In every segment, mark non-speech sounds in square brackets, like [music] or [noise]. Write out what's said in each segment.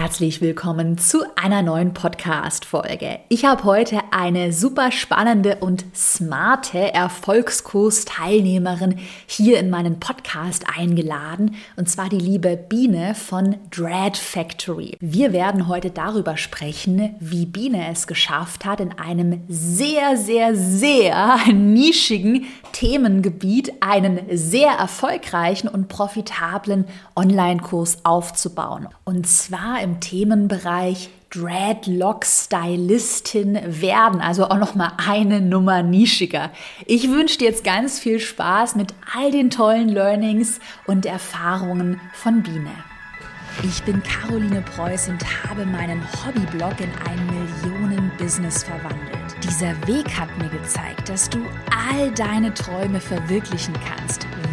herzlich willkommen zu einer neuen Podcast-Folge. Ich habe heute eine super spannende und smarte Erfolgskurs-Teilnehmerin hier in meinen Podcast eingeladen, und zwar die liebe Biene von Dread Factory. Wir werden heute darüber sprechen, wie Biene es geschafft hat, in einem sehr, sehr, sehr [laughs] nischigen Themengebiet einen sehr erfolgreichen und profitablen Online-Kurs aufzubauen. Und zwar im Themenbereich Dreadlock-Stylistin werden, also auch noch mal eine Nummer nischiger. Ich wünsche dir jetzt ganz viel Spaß mit all den tollen Learnings und Erfahrungen von Biene. Ich bin Caroline Preuß und habe meinen Hobbyblog in ein Millionen-Business verwandelt. Dieser Weg hat mir gezeigt, dass du all deine Träume verwirklichen kannst,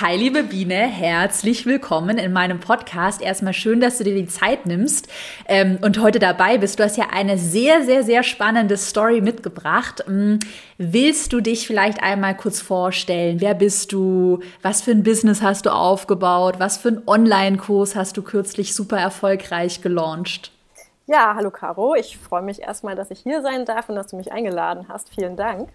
Hi, liebe Biene, herzlich willkommen in meinem Podcast. Erstmal schön, dass du dir die Zeit nimmst ähm, und heute dabei bist. Du hast ja eine sehr, sehr, sehr spannende Story mitgebracht. Ähm, willst du dich vielleicht einmal kurz vorstellen? Wer bist du? Was für ein Business hast du aufgebaut? Was für einen Online-Kurs hast du kürzlich super erfolgreich gelauncht? Ja, hallo Caro. Ich freue mich erstmal, dass ich hier sein darf und dass du mich eingeladen hast. Vielen Dank.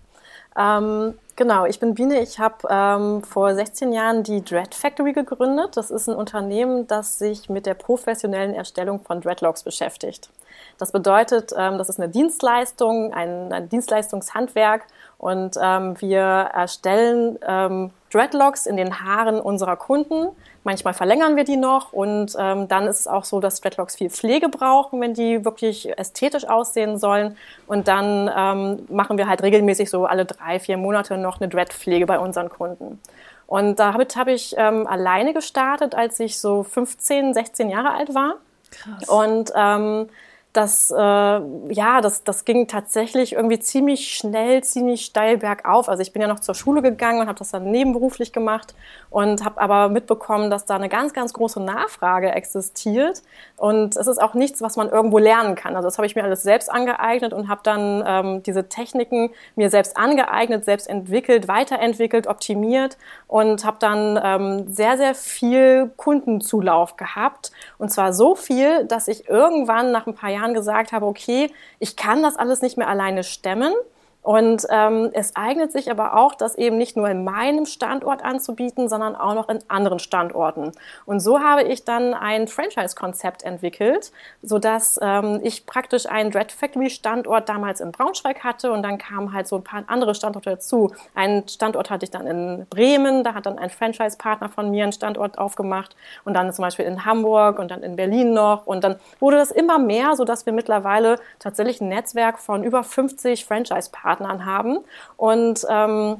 Ähm, genau, ich bin Biene. Ich habe ähm, vor 16 Jahren die Dread Factory gegründet. Das ist ein Unternehmen, das sich mit der professionellen Erstellung von Dreadlocks beschäftigt. Das bedeutet, ähm, das ist eine Dienstleistung, ein, ein Dienstleistungshandwerk und ähm, wir erstellen ähm, Dreadlocks in den Haaren unserer Kunden Manchmal verlängern wir die noch und ähm, dann ist es auch so, dass Dreadlocks viel Pflege brauchen, wenn die wirklich ästhetisch aussehen sollen. Und dann ähm, machen wir halt regelmäßig so alle drei, vier Monate noch eine Dreadpflege bei unseren Kunden. Und damit habe ich ähm, alleine gestartet, als ich so 15, 16 Jahre alt war. Krass. Und ähm, das, äh, ja, das, das ging tatsächlich irgendwie ziemlich schnell, ziemlich steil bergauf. Also ich bin ja noch zur Schule gegangen und habe das dann nebenberuflich gemacht und habe aber mitbekommen, dass da eine ganz, ganz große Nachfrage existiert. Und es ist auch nichts, was man irgendwo lernen kann. Also das habe ich mir alles selbst angeeignet und habe dann ähm, diese Techniken mir selbst angeeignet, selbst entwickelt, weiterentwickelt, optimiert und habe dann ähm, sehr, sehr viel Kundenzulauf gehabt. Und zwar so viel, dass ich irgendwann nach ein paar Jahren Jahren gesagt habe, okay, ich kann das alles nicht mehr alleine stemmen. Und ähm, es eignet sich aber auch, das eben nicht nur in meinem Standort anzubieten, sondern auch noch in anderen Standorten. Und so habe ich dann ein Franchise-Konzept entwickelt, sodass ähm, ich praktisch einen Dread Factory-Standort damals in Braunschweig hatte und dann kamen halt so ein paar andere Standorte dazu. Einen Standort hatte ich dann in Bremen, da hat dann ein Franchise-Partner von mir einen Standort aufgemacht und dann zum Beispiel in Hamburg und dann in Berlin noch. Und dann wurde das immer mehr, sodass wir mittlerweile tatsächlich ein Netzwerk von über 50 Franchise-Partnern Partnern haben. Und ähm,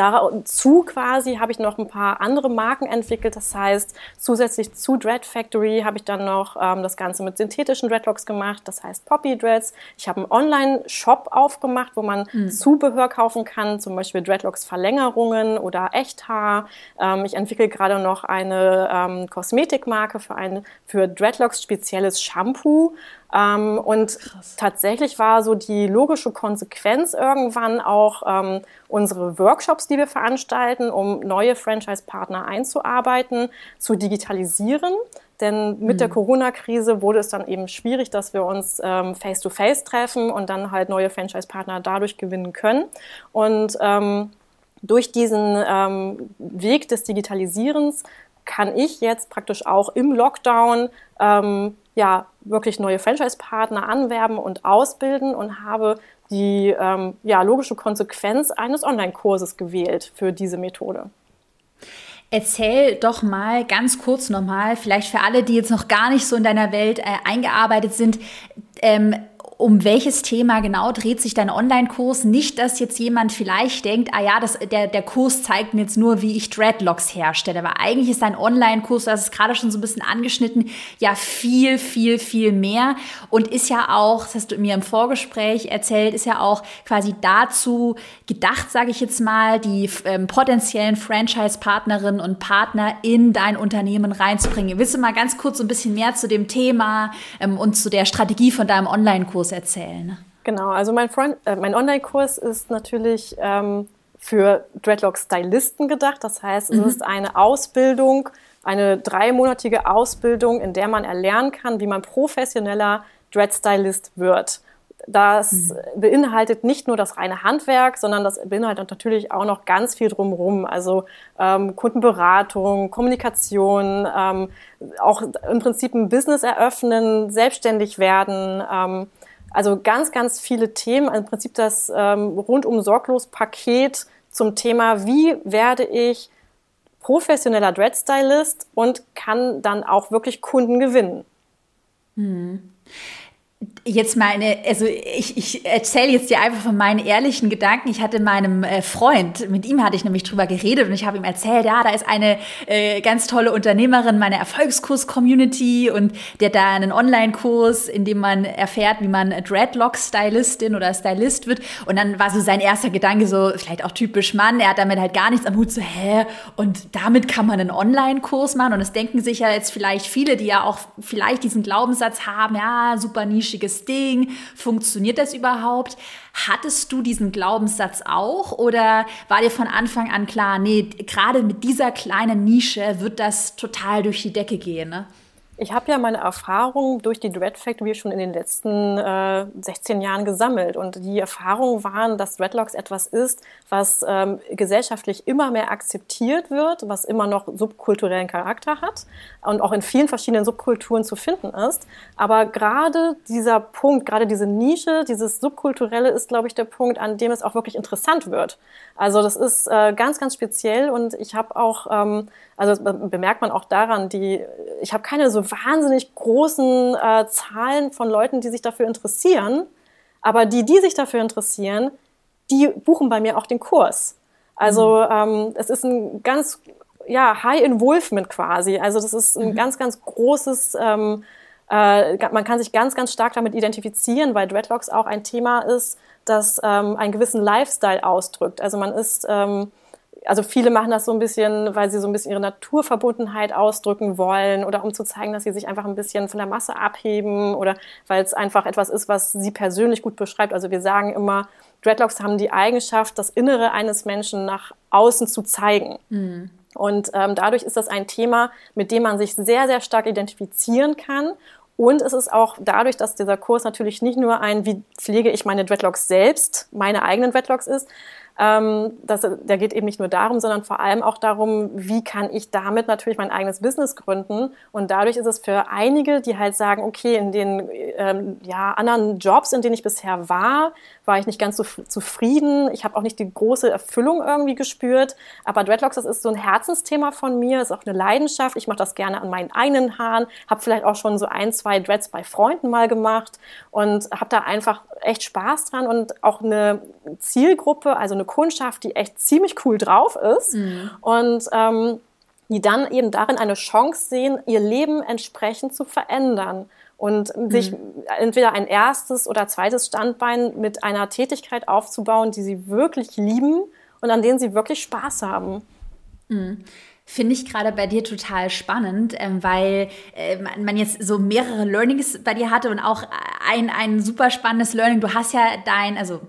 Dazu quasi habe ich noch ein paar andere Marken entwickelt. Das heißt, zusätzlich zu Dread Factory habe ich dann noch ähm, das Ganze mit synthetischen Dreadlocks gemacht. Das heißt Poppy Dreads. Ich habe einen Online-Shop aufgemacht, wo man mhm. Zubehör kaufen kann, zum Beispiel Dreadlocks Verlängerungen oder Echthaar. Ähm, ich entwickle gerade noch eine ähm, Kosmetikmarke für ein für Dreadlocks spezielles Shampoo. Ähm, und Krass. tatsächlich war so die logische Konsequenz irgendwann auch ähm, unsere Workshops, die wir veranstalten, um neue Franchise-Partner einzuarbeiten, zu digitalisieren. Denn mit mhm. der Corona-Krise wurde es dann eben schwierig, dass wir uns ähm, face-to-face -face treffen und dann halt neue Franchise-Partner dadurch gewinnen können. Und ähm, durch diesen ähm, Weg des Digitalisierens kann ich jetzt praktisch auch im Lockdown ähm, ja wirklich neue Franchise-Partner anwerben und ausbilden und habe die ähm, ja, logische Konsequenz eines Online-Kurses gewählt für diese Methode. Erzähl doch mal ganz kurz nochmal, vielleicht für alle, die jetzt noch gar nicht so in deiner Welt äh, eingearbeitet sind, ähm, um welches Thema genau dreht sich dein Online-Kurs? Nicht, dass jetzt jemand vielleicht denkt, ah ja, das, der, der Kurs zeigt mir jetzt nur, wie ich Dreadlocks herstelle. Aber eigentlich ist dein Online-Kurs, du hast es gerade schon so ein bisschen angeschnitten, ja viel, viel, viel mehr und ist ja auch, das hast du mir im Vorgespräch erzählt, ist ja auch quasi dazu gedacht, sage ich jetzt mal, die ähm, potenziellen Franchise-Partnerinnen und Partner in dein Unternehmen reinzubringen. Willst du mal ganz kurz so ein bisschen mehr zu dem Thema ähm, und zu der Strategie von deinem Online-Kurs erzählen? Genau, also mein, äh, mein Online-Kurs ist natürlich ähm, für Dreadlock-Stylisten gedacht. Das heißt, es mhm. ist eine Ausbildung, eine dreimonatige Ausbildung, in der man erlernen kann, wie man professioneller Dread-Stylist wird. Das mhm. beinhaltet nicht nur das reine Handwerk, sondern das beinhaltet natürlich auch noch ganz viel drumherum. Also ähm, Kundenberatung, Kommunikation, ähm, auch im Prinzip ein Business eröffnen, selbstständig werden. Ähm, also ganz, ganz viele Themen. Im Prinzip das ähm, rundum sorglos Paket zum Thema, wie werde ich professioneller Dreadstylist und kann dann auch wirklich Kunden gewinnen. Mhm. Jetzt meine, also ich, ich erzähle jetzt dir einfach von meinen ehrlichen Gedanken. Ich hatte meinem äh, Freund, mit ihm hatte ich nämlich drüber geredet und ich habe ihm erzählt, ja, da ist eine äh, ganz tolle Unternehmerin meiner Erfolgskurs-Community und der da einen Online-Kurs, in dem man erfährt, wie man Dreadlock-Stylistin oder Stylist wird. Und dann war so sein erster Gedanke so, vielleicht auch typisch Mann, er hat damit halt gar nichts am Hut, so, hä? Und damit kann man einen Online-Kurs machen. Und es denken sich ja jetzt vielleicht viele, die ja auch vielleicht diesen Glaubenssatz haben, ja, super Nische nischiges Ding? Funktioniert das überhaupt? Hattest du diesen Glaubenssatz auch oder war dir von Anfang an klar, nee, gerade mit dieser kleinen Nische wird das total durch die Decke gehen? Ne? Ich habe ja meine Erfahrungen durch die Dread Factory schon in den letzten äh, 16 Jahren gesammelt. Und die Erfahrungen waren, dass Dreadlocks etwas ist, was ähm, gesellschaftlich immer mehr akzeptiert wird, was immer noch subkulturellen Charakter hat und auch in vielen verschiedenen Subkulturen zu finden ist. Aber gerade dieser Punkt, gerade diese Nische, dieses Subkulturelle ist, glaube ich, der Punkt, an dem es auch wirklich interessant wird. Also das ist äh, ganz, ganz speziell und ich habe auch ähm, also bemerkt man auch daran, die, ich habe keine so wahnsinnig großen äh, Zahlen von Leuten, die sich dafür interessieren, aber die, die sich dafür interessieren, die buchen bei mir auch den Kurs. Also mhm. ähm, es ist ein ganz ja, High Involvement quasi. Also das ist ein mhm. ganz, ganz großes, ähm, äh, man kann sich ganz, ganz stark damit identifizieren, weil Dreadlocks auch ein Thema ist, das ähm, einen gewissen Lifestyle ausdrückt. Also man ist ähm, also viele machen das so ein bisschen, weil sie so ein bisschen ihre Naturverbundenheit ausdrücken wollen oder um zu zeigen, dass sie sich einfach ein bisschen von der Masse abheben oder weil es einfach etwas ist, was sie persönlich gut beschreibt. Also wir sagen immer, Dreadlocks haben die Eigenschaft, das Innere eines Menschen nach außen zu zeigen. Mhm. Und ähm, dadurch ist das ein Thema, mit dem man sich sehr, sehr stark identifizieren kann. Und es ist auch dadurch, dass dieser Kurs natürlich nicht nur ein, wie pflege ich meine Dreadlocks selbst, meine eigenen Dreadlocks ist, ähm, das, der geht eben nicht nur darum, sondern vor allem auch darum, wie kann ich damit natürlich mein eigenes Business gründen. Und dadurch ist es für einige, die halt sagen, okay, in den ähm, ja, anderen Jobs, in denen ich bisher war, war ich nicht ganz so zufrieden. Ich habe auch nicht die große Erfüllung irgendwie gespürt. Aber Dreadlocks, das ist so ein Herzensthema von mir, ist auch eine Leidenschaft. Ich mache das gerne an meinen eigenen Haaren, habe vielleicht auch schon so ein, zwei Dreads bei Freunden mal gemacht und habe da einfach echt Spaß dran und auch eine Zielgruppe, also eine Kundschaft, die echt ziemlich cool drauf ist. Mhm. Und ähm, die dann eben darin eine Chance sehen, ihr Leben entsprechend zu verändern und mhm. sich entweder ein erstes oder zweites Standbein mit einer Tätigkeit aufzubauen, die sie wirklich lieben und an denen sie wirklich Spaß haben. Mhm. Finde ich gerade bei dir total spannend, ähm, weil äh, man jetzt so mehrere Learnings bei dir hatte und auch ein, ein super spannendes Learning. Du hast ja dein, also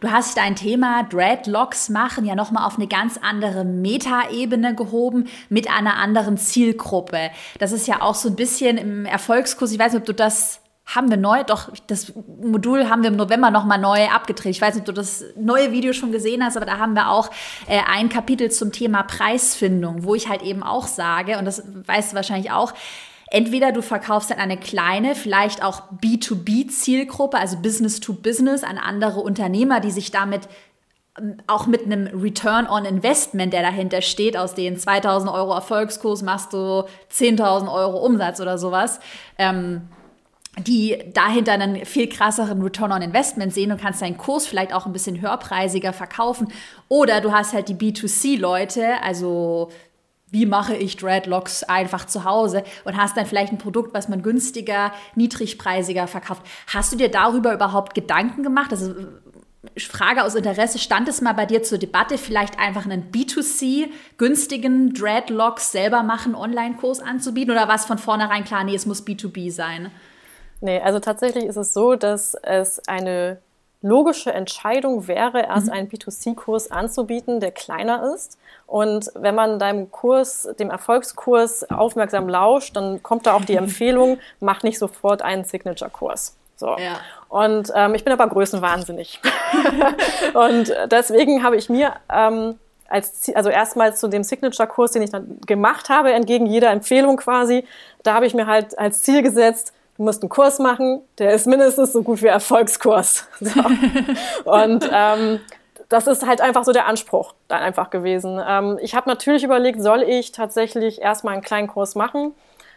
Du hast dein Thema Dreadlocks machen ja nochmal auf eine ganz andere Metaebene gehoben mit einer anderen Zielgruppe. Das ist ja auch so ein bisschen im Erfolgskurs, ich weiß nicht, ob du das haben wir neu, doch das Modul haben wir im November nochmal neu abgedreht. Ich weiß nicht, ob du das neue Video schon gesehen hast, aber da haben wir auch äh, ein Kapitel zum Thema Preisfindung, wo ich halt eben auch sage, und das weißt du wahrscheinlich auch, Entweder du verkaufst an eine kleine, vielleicht auch B2B-Zielgruppe, also Business to Business, an andere Unternehmer, die sich damit ähm, auch mit einem Return on Investment, der dahinter steht, aus den 2000 Euro Erfolgskurs machst du 10.000 Euro Umsatz oder sowas. Ähm, die dahinter einen viel krasseren Return on Investment sehen und kannst deinen Kurs vielleicht auch ein bisschen höherpreisiger verkaufen. Oder du hast halt die B2C-Leute, also wie mache ich Dreadlocks einfach zu Hause und hast dann vielleicht ein Produkt, was man günstiger, niedrigpreisiger verkauft. Hast du dir darüber überhaupt Gedanken gemacht? Also Frage aus Interesse, stand es mal bei dir zur Debatte, vielleicht einfach einen B2C günstigen Dreadlocks selber machen Online-Kurs anzubieten oder war es von vornherein klar, nee, es muss B2B sein? Nee, also tatsächlich ist es so, dass es eine logische Entscheidung wäre, erst mhm. einen B2C-Kurs anzubieten, der kleiner ist. Und wenn man deinem Kurs, dem Erfolgskurs aufmerksam lauscht, dann kommt da auch die [laughs] Empfehlung, mach nicht sofort einen Signature-Kurs. So. Ja. Und ähm, ich bin aber größenwahnsinnig. [laughs] und deswegen habe ich mir ähm, als, also erstmals zu dem Signature-Kurs, den ich dann gemacht habe, entgegen jeder Empfehlung quasi, da habe ich mir halt als Ziel gesetzt, du musst einen Kurs machen, der ist mindestens so gut wie Erfolgskurs. [laughs] So. Und ähm, das ist halt einfach so der Anspruch dann einfach gewesen. Ähm, ich habe natürlich überlegt, soll ich tatsächlich erstmal einen kleinen Kurs machen?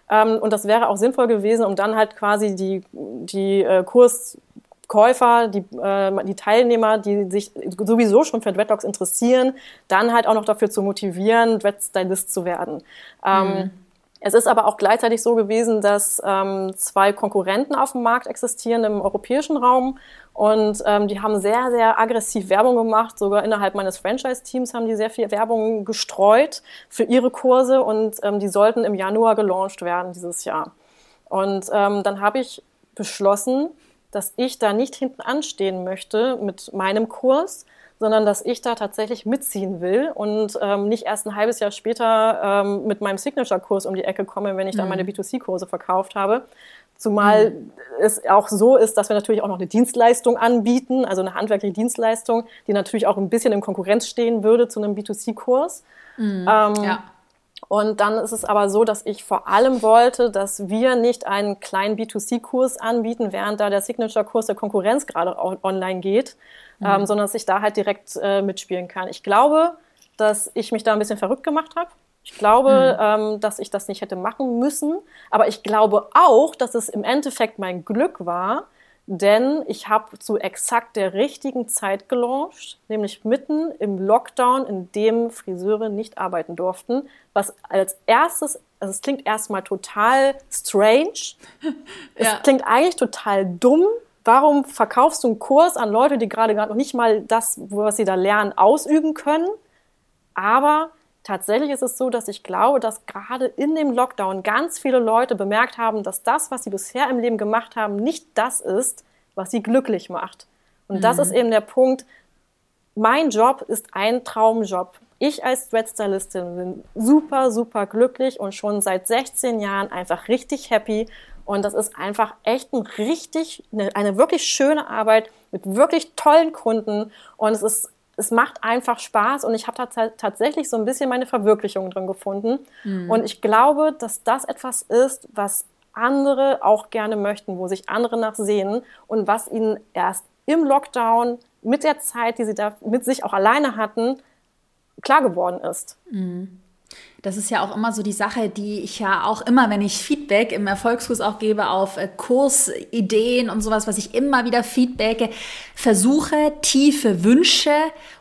Ähm, und das wäre auch sinnvoll gewesen, um dann halt quasi die, die äh, Kurskäufer, die, äh, die Teilnehmer, die sich sowieso schon für Dreadlocks interessieren, dann halt auch noch dafür zu motivieren, Dreadstylist zu werden. Ähm, mhm. Es ist aber auch gleichzeitig so gewesen, dass ähm, zwei Konkurrenten auf dem Markt existieren im europäischen Raum und ähm, die haben sehr, sehr aggressiv Werbung gemacht. Sogar innerhalb meines Franchise-Teams haben die sehr viel Werbung gestreut für ihre Kurse und ähm, die sollten im Januar gelauncht werden dieses Jahr. Und ähm, dann habe ich beschlossen, dass ich da nicht hinten anstehen möchte mit meinem Kurs, sondern dass ich da tatsächlich mitziehen will und ähm, nicht erst ein halbes Jahr später ähm, mit meinem Signature-Kurs um die Ecke komme, wenn ich dann mhm. meine B2C-Kurse verkauft habe. Zumal mhm. es auch so ist, dass wir natürlich auch noch eine Dienstleistung anbieten, also eine handwerkliche Dienstleistung, die natürlich auch ein bisschen in Konkurrenz stehen würde zu einem B2C-Kurs. Mhm. Ähm, ja. Und dann ist es aber so, dass ich vor allem wollte, dass wir nicht einen kleinen B2C-Kurs anbieten, während da der Signature-Kurs der Konkurrenz gerade online geht, mhm. ähm, sondern dass ich da halt direkt äh, mitspielen kann. Ich glaube, dass ich mich da ein bisschen verrückt gemacht habe. Ich glaube, mhm. ähm, dass ich das nicht hätte machen müssen. Aber ich glaube auch, dass es im Endeffekt mein Glück war, denn ich habe zu exakt der richtigen Zeit gelauncht, nämlich mitten im Lockdown, in dem Friseure nicht arbeiten durften, was als erstes, also es klingt erstmal total strange, [laughs] ja. es klingt eigentlich total dumm, Warum verkaufst du einen Kurs an Leute, die gerade gerade noch nicht mal das, was sie da lernen, ausüben können? Aber tatsächlich ist es so, dass ich glaube, dass gerade in dem Lockdown ganz viele Leute bemerkt haben, dass das, was sie bisher im Leben gemacht haben, nicht das ist, was sie glücklich macht. Und mhm. das ist eben der Punkt. Mein Job ist ein Traumjob. Ich als Dreadstylistin bin super, super glücklich und schon seit 16 Jahren einfach richtig happy und das ist einfach echt ein richtig, eine, eine wirklich schöne Arbeit mit wirklich tollen Kunden. Und es ist, es macht einfach Spaß und ich habe da tatsächlich so ein bisschen meine Verwirklichung drin gefunden. Mhm. Und ich glaube, dass das etwas ist, was andere auch gerne möchten, wo sich andere nach sehen und was ihnen erst im Lockdown mit der Zeit, die sie da mit sich auch alleine hatten, klar geworden ist. Mhm. Das ist ja auch immer so die Sache, die ich ja auch immer, wenn ich Feedback im Erfolgskurs auch gebe auf äh, Kursideen und sowas, was ich immer wieder feedbacke, versuche tiefe Wünsche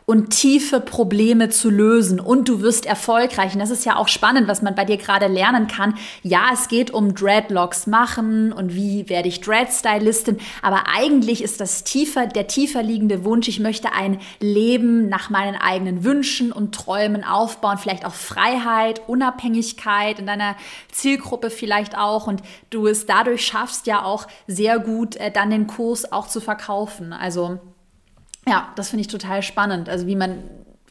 und tiefe Probleme zu lösen und du wirst erfolgreich. Und das ist ja auch spannend, was man bei dir gerade lernen kann. Ja, es geht um Dreadlocks machen und wie werde ich Dreadstylistin, aber eigentlich ist das tiefer, der tiefer liegende Wunsch, ich möchte ein Leben nach meinen eigenen Wünschen und Träumen aufbauen, vielleicht auch Freiheit, Unabhängigkeit in deiner Zielgruppe vielleicht auch und du es dadurch schaffst ja auch sehr gut äh, dann den Kurs auch zu verkaufen. Also ja, das finde ich total spannend. Also wie man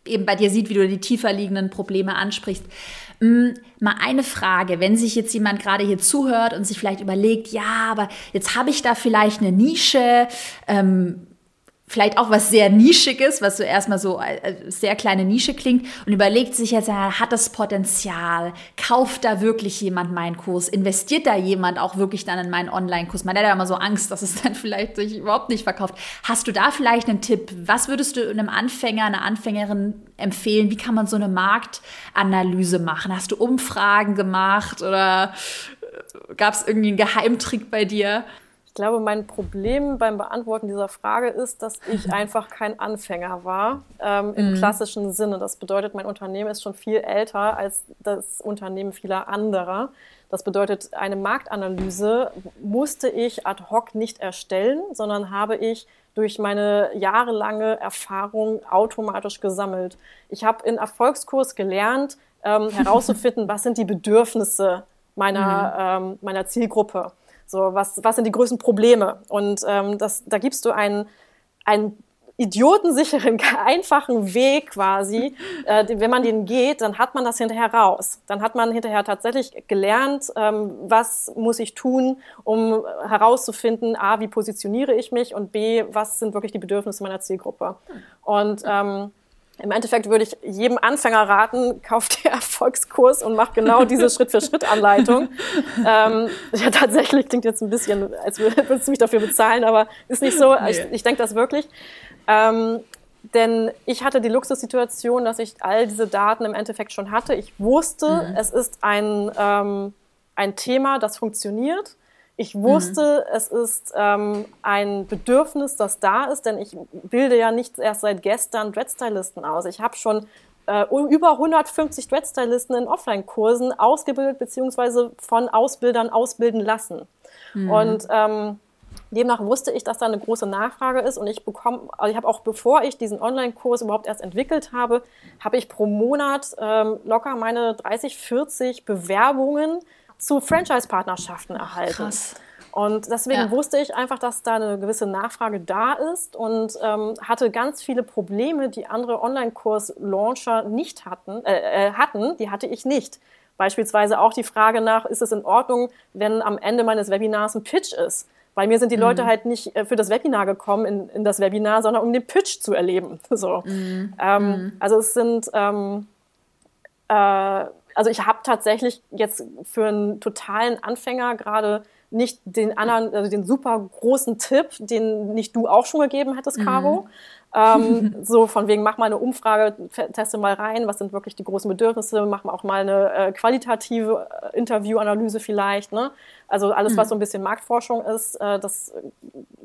eben bei dir sieht, wie du die tiefer liegenden Probleme ansprichst. Mm, mal eine Frage, wenn sich jetzt jemand gerade hier zuhört und sich vielleicht überlegt, ja, aber jetzt habe ich da vielleicht eine Nische, ähm, vielleicht auch was sehr Nischiges, was so erstmal so äh, sehr kleine Nische klingt und überlegt sich jetzt, hat das Potenzial? Kauft da wirklich jemand meinen Kurs? Investiert da jemand auch wirklich dann in meinen Online-Kurs? Man hat ja immer so Angst, dass es dann vielleicht sich überhaupt nicht verkauft. Hast du da vielleicht einen Tipp? Was würdest du einem Anfänger, einer Anfängerin empfehlen? Wie kann man so eine Marktanalyse machen? Hast du Umfragen gemacht oder äh, gab es irgendwie einen Geheimtrick bei dir? Glaube, mein Problem beim Beantworten dieser Frage ist, dass ich [laughs] einfach kein Anfänger war ähm, im mhm. klassischen Sinne. Das bedeutet, mein Unternehmen ist schon viel älter als das Unternehmen vieler anderer. Das bedeutet, eine Marktanalyse musste ich ad hoc nicht erstellen, sondern habe ich durch meine jahrelange Erfahrung automatisch gesammelt. Ich habe in Erfolgskurs gelernt, ähm, [laughs] herauszufinden, was sind die Bedürfnisse meiner, mhm. ähm, meiner Zielgruppe. So, was, was sind die größten Probleme? Und ähm, das, da gibst du einen, einen idiotensicheren, [laughs] einfachen Weg quasi. [laughs] Äh, wenn man den geht, dann hat man das hinterher raus. Dann hat man hinterher tatsächlich gelernt, ähm, was muss ich tun, um herauszufinden, a, wie positioniere ich mich und b, was sind wirklich die Bedürfnisse meiner Zielgruppe. Und ähm, im Endeffekt würde ich jedem Anfänger raten, kauft den [laughs] Erfolgskurs und macht genau diese Schritt-für-Schritt-Anleitung. [laughs] ähm, ja, tatsächlich klingt jetzt ein bisschen, als [laughs] würdest du mich dafür bezahlen, aber ist nicht so. Nee. Ich, ich denke das wirklich. Ähm, denn ich hatte die Luxussituation, dass ich all diese Daten im Endeffekt schon hatte. Ich wusste, mhm. es ist ein, ähm, ein Thema, das funktioniert. Ich wusste, mhm. es ist ähm, ein Bedürfnis, das da ist, denn ich bilde ja nicht erst seit gestern Dreadstylisten aus. Ich habe schon äh, über 150 Dreadstylisten in Offline-Kursen ausgebildet beziehungsweise von Ausbildern ausbilden lassen. Mhm. Und ähm, demnach wusste ich, dass da eine große Nachfrage ist und ich bekomme, also ich habe auch bevor ich diesen Online-Kurs überhaupt erst entwickelt habe, habe ich pro Monat ähm, locker meine 30, 40 Bewerbungen zu Franchise-Partnerschaften erhalten. Krass. Und deswegen ja. wusste ich einfach, dass da eine gewisse Nachfrage da ist und ähm, hatte ganz viele Probleme, die andere Online-Kurs-Launcher nicht hatten, äh, äh, hatten, die hatte ich nicht. Beispielsweise auch die Frage nach, ist es in Ordnung, wenn am Ende meines Webinars ein Pitch ist? Bei mir sind die mhm. Leute halt nicht äh, für das Webinar gekommen in, in das Webinar, sondern um den Pitch zu erleben. [laughs] So. Mhm. Ähm, mhm. Also es sind ähm, äh, also ich habe tatsächlich jetzt für einen totalen Anfänger gerade nicht den anderen, also den super großen Tipp, den nicht du auch schon gegeben hättest, Caro. Mhm. Ähm, [laughs] so von wegen, mach mal eine Umfrage, teste mal rein, was sind wirklich die großen Bedürfnisse, mach mal auch mal eine äh, qualitative äh, Interviewanalyse vielleicht. Ne? Also alles, mhm. was so ein bisschen Marktforschung ist, äh, das,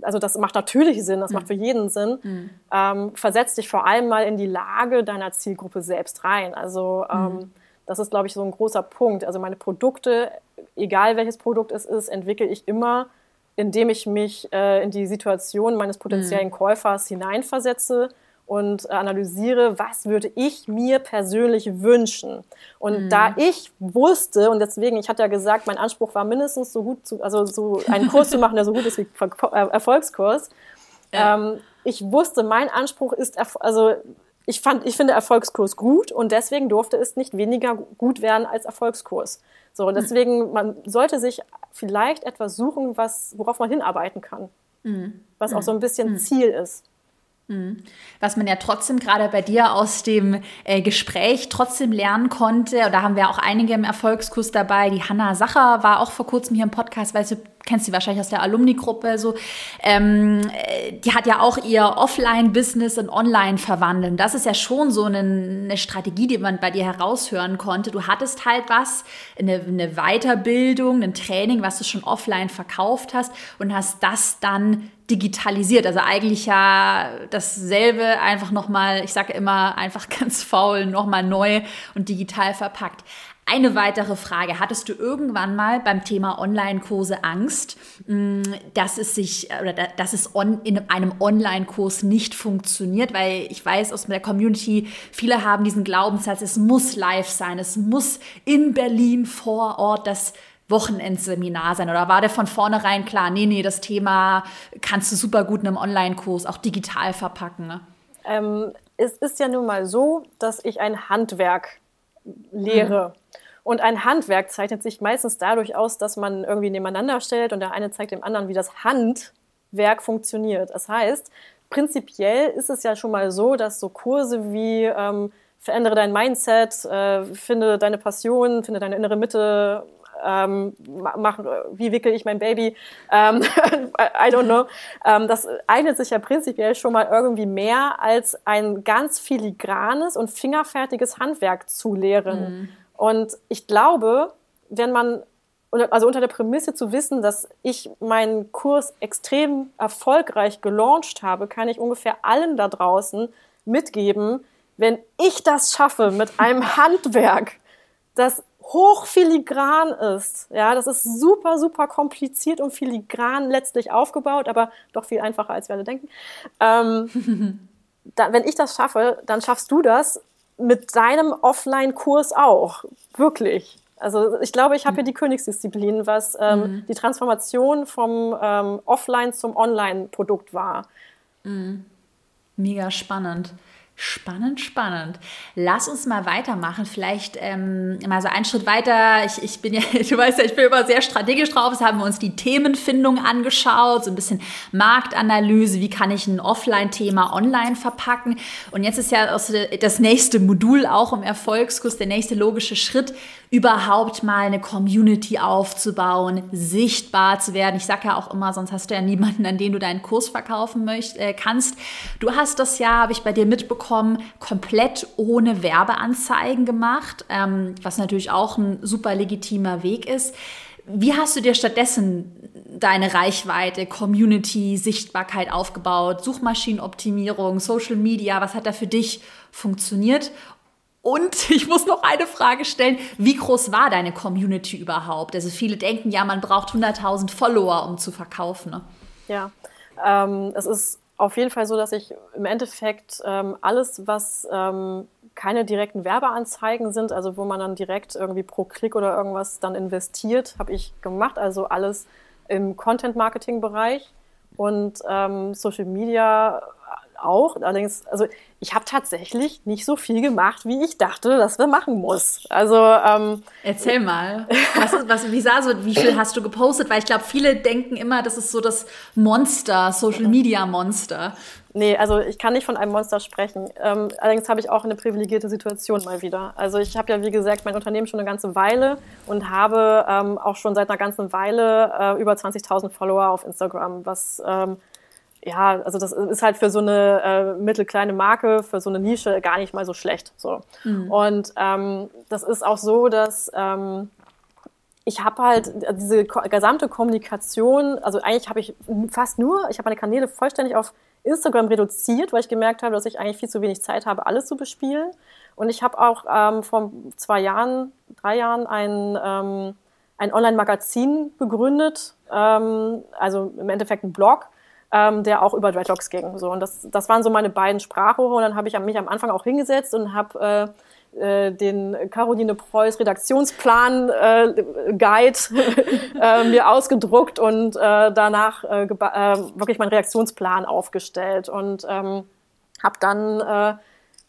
also das macht natürlich Sinn, das mhm. macht für jeden Sinn. Mhm. Ähm, versetz dich vor allem mal in die Lage deiner Zielgruppe selbst rein. Also ähm, mhm. Das ist, glaube ich, so ein großer Punkt. Also meine Produkte, egal welches Produkt es ist, entwickle ich immer, indem ich mich äh, in die Situation meines potenziellen mhm. Käufers hineinversetze und analysiere, was würde ich mir persönlich wünschen. Und mhm. da ich wusste, und deswegen, ich hatte ja gesagt, mein Anspruch war mindestens so gut zu, also so einen Kurs zu machen, der so gut ist wie Erfolgskurs. Ja. Ähm, ich wusste, mein Anspruch ist, also ich, fand, ich finde Erfolgskurs gut und deswegen durfte es nicht weniger gut werden als Erfolgskurs. So, und deswegen, man sollte sich vielleicht etwas suchen, was, worauf man hinarbeiten kann. Mhm. Was auch so ein bisschen mhm. Ziel ist. Mhm. Was man ja trotzdem gerade bei dir aus dem äh, Gespräch trotzdem lernen konnte, da haben wir auch einige im Erfolgskurs dabei. Die Hanna Sacher war auch vor kurzem hier im Podcast, weil du kennst sie wahrscheinlich aus der Alumni-Gruppe so. Ähm, äh, die hat ja auch ihr Offline-Business in Online verwandelt. Das ist ja schon so eine, eine, Strategie, die man bei dir heraushören konnte. Du hattest halt was, eine, eine Weiterbildung, ein Training, was du schon offline verkauft hast und hast das dann digitalisiert. Also eigentlich ja dasselbe, einfach nochmal, ich sage immer, einfach [laughs] ganz faul, nochmal neu und digital verpackt. Eine weitere Frage. Hattest du irgendwann mal beim Thema Online-Kurse Angst, mm, dass es sich oder dass es on, in einem Online-Kurs nicht funktioniert? Weil ich weiß aus der Community, viele haben diesen Glaubenssatz, es muss live sein, es muss in Berlin vor Ort das Wochenendseminar sein? Oder war der von vornherein klar, nee, nee, das Thema kannst du super gut in einem Online-Kurs auch digital verpacken? Ne? Ähm, es ist ja nun mal so, dass ich ein Handwerk lehre. Mhm. Und ein Handwerk zeichnet sich meistens dadurch aus, dass man irgendwie nebeneinander stellt und der eine zeigt dem anderen, wie das Handwerk funktioniert. Das heißt, prinzipiell ist es ja schon mal so, dass so Kurse wie ähm, verändere dein Mindset, äh, finde deine Passion, finde deine innere Mitte, ähm, mach, wie wickel ich mein Baby, ähm, [laughs] I don't know. Ähm, das eignet sich ja prinzipiell schon mal irgendwie mehr als ein ganz filigranes und fingerfertiges Handwerk zu lehren. Mhm. Und ich glaube, wenn man also unter der Prämisse zu wissen, dass ich meinen Kurs extrem erfolgreich gelauncht habe, kann ich ungefähr allen da draußen mitgeben, wenn ich das schaffe mit einem [laughs] Handwerk, das hochfiligran ist, ja, das ist super, super kompliziert und filigran letztlich aufgebaut, aber doch viel einfacher, als wir alle denken. Ähm, [laughs] da, wenn ich das schaffe, dann schaffst du das mit deinem Offline-Kurs auch. Wirklich. Also ich glaube, ich habe hier die Königsdisziplin, was ähm, mhm. die Transformation vom ähm, Offline zum Online-Produkt war. Mhm. Mega spannend. Spannend, spannend. Lass uns mal weitermachen. Vielleicht ähm, mal so einen Schritt weiter. Ich, ich bin ja, [laughs] du weißt ja, ich bin immer sehr strategisch drauf. Jetzt haben wir uns die Themenfindung angeschaut, so ein bisschen Marktanalyse. Wie kann ich ein Offline-Thema online verpacken? Und jetzt ist ja das nächste Modul auch im Erfolgskurs, der nächste logische Schritt überhaupt mal eine Community aufzubauen, sichtbar zu werden. Ich sage ja auch immer, sonst hast du ja niemanden, an den du deinen Kurs verkaufen möcht, äh, kannst. Du hast das ja, habe ich bei dir mitbekommen, komplett ohne Werbeanzeigen gemacht, ähm, was natürlich auch ein super legitimer Weg ist. Wie hast du dir stattdessen deine Reichweite, Community, Sichtbarkeit aufgebaut, Suchmaschinenoptimierung, Social Media, was hat da für dich funktioniert und [laughs] ich muss noch eine Frage stellen. Wie groß war deine Community überhaupt? Also viele denken ja, man braucht 100.000 Follower, um zu verkaufen. Ne? Ja, ähm, es ist auf jeden Fall so, dass ich im Endeffekt ähm, alles, was ähm, keine direkten Werbeanzeigen sind, also wo man dann direkt irgendwie pro Klick oder irgendwas dann investiert, habe ich gemacht. Also alles im Content-Marketing-Bereich und ähm, Social Media auch. Allerdings, also ich habe tatsächlich nicht so viel gemacht, wie ich dachte, dass wir machen muss. Also ähm, erzähl mal, was, was, wie sah so, wie viel hast du gepostet? Weil ich glaube, viele denken immer, das ist so das Monster, Social Media Monster. Nee, also ich kann nicht von einem Monster sprechen. Ähm, allerdings habe ich auch eine privilegierte Situation mal wieder. Also ich habe ja, wie gesagt, mein Unternehmen schon eine ganze Weile und habe ähm, auch schon seit einer ganzen Weile äh, über 20.000 Follower auf Instagram, was ähm, ja, also das ist halt für so eine äh, mittelkleine Marke, für so eine Nische gar nicht mal so schlecht. So. Mhm. Und ähm, das ist auch so, dass ähm, ich habe halt diese gesamte Kommunikation, also eigentlich habe ich fast nur, ich habe meine Kanäle vollständig auf Instagram reduziert, weil ich gemerkt habe, dass ich eigentlich viel zu wenig Zeit habe, alles zu bespielen. Und ich habe auch ähm, vor zwei Jahren, drei Jahren ein, ähm, ein Online-Magazin gegründet, ähm, also im Endeffekt ein Blog, ähm, der auch über Dreadlocks ging. So, und das, das waren so meine beiden Sprachrohre. Und dann habe ich mich am Anfang auch hingesetzt und habe äh, äh, den Caroline Preuß Redaktionsplan äh, Guide [laughs] äh, mir ausgedruckt und äh, danach äh, äh, wirklich meinen Reaktionsplan aufgestellt und ähm, habe dann äh,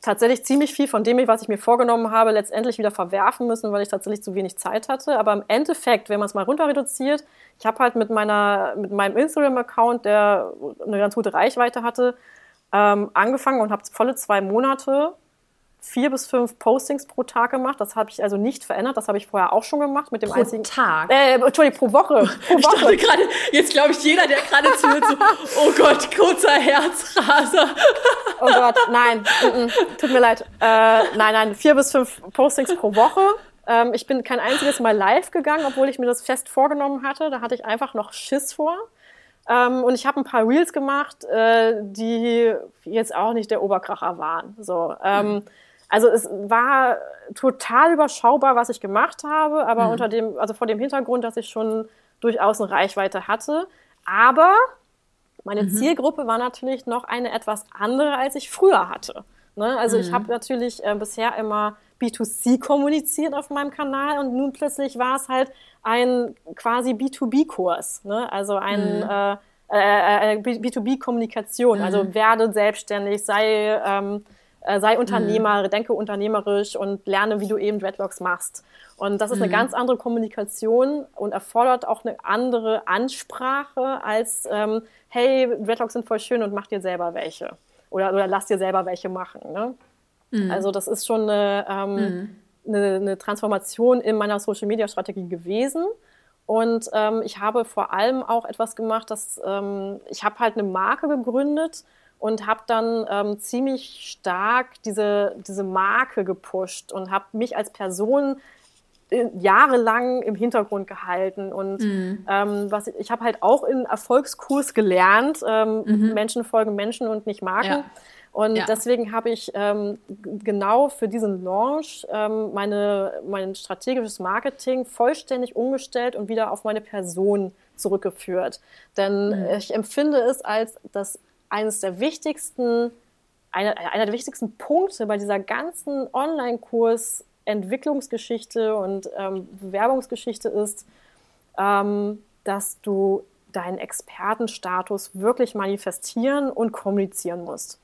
tatsächlich ziemlich viel von dem, was ich mir vorgenommen habe, letztendlich wieder verwerfen müssen, weil ich tatsächlich zu wenig Zeit hatte. Aber im Endeffekt, wenn man es mal runter reduziert, ich habe halt mit meiner, mit meinem Instagram-Account, der eine ganz gute Reichweite hatte, ähm, angefangen und habe volle zwei Monate vier bis fünf Postings pro Tag gemacht. Das habe ich also nicht verändert. Das habe ich vorher auch schon gemacht mit dem pro einzigen Tag. Äh, Entschuldigung, pro Woche. Pro Woche. grade, jetzt glaube ich jeder, der gerade zuhört, so, oh Gott, kurzer Herzraser. oh Gott, nein, mm, mm, tut mir leid. Äh, nein, nein, vier bis fünf Postings pro Woche. Ähm, ich bin kein einziges Mal live gegangen, obwohl ich mir das fest vorgenommen hatte. Da hatte ich einfach noch Schiss vor. Ähm, und ich habe ein paar Reels gemacht, äh, die jetzt auch nicht der Oberkracher waren. So. Ähm, mhm also es war total überschaubar, was ich gemacht habe, aber mhm. unter dem, also vor dem Hintergrund, dass ich schon durchaus eine Reichweite hatte. Aber meine mhm. Zielgruppe war natürlich noch eine etwas andere, als ich früher hatte. Ne? Also mhm. ich habe natürlich äh, bisher immer B2C kommuniziert auf meinem Kanal und nun plötzlich war es halt ein quasi B2B-Kurs, ne? also ein mhm. äh, äh, äh B2B-Kommunikation, also mhm. werde selbstständig, sei ähm, äh, sei Unternehmer, mhm. denke unternehmerisch und lerne, wie du eben Dreadlocks machst. Und das ist mhm. eine ganz andere Kommunikation und erfordert auch eine andere Ansprache als, ähm, hey, Dreadlocks sind voll schön und mach dir selber welche. Oder, oder lass dir selber welche machen. Ne? Mhm. Also das ist schon eine, ähm, mhm. eine, eine Transformation in meiner Social-Media-Strategie gewesen. Und ähm, ich habe vor allem auch etwas gemacht, dass ähm, ich habe halt eine Marke gegründet, und habe dann ähm, ziemlich stark diese, diese Marke gepusht und habe mich als Person jahrelang im Hintergrund gehalten. Und mhm. ähm, was ich, ich habe halt auch in Erfolgskurs gelernt, ähm, mhm. Menschen folgen Menschen und nicht Marken. Ja. Und ja. deswegen habe ich ähm, genau für diesen Launch ähm, meine, mein strategisches Marketing vollständig umgestellt und wieder auf meine Person zurückgeführt. Denn mhm. ich empfinde es als das eines der wichtigsten, einer, einer der wichtigsten Punkte bei dieser ganzen Online-Kurs Entwicklungsgeschichte und ähm, Bewerbungsgeschichte ist, ähm, dass du deinen Expertenstatus wirklich manifestieren und kommunizieren musst.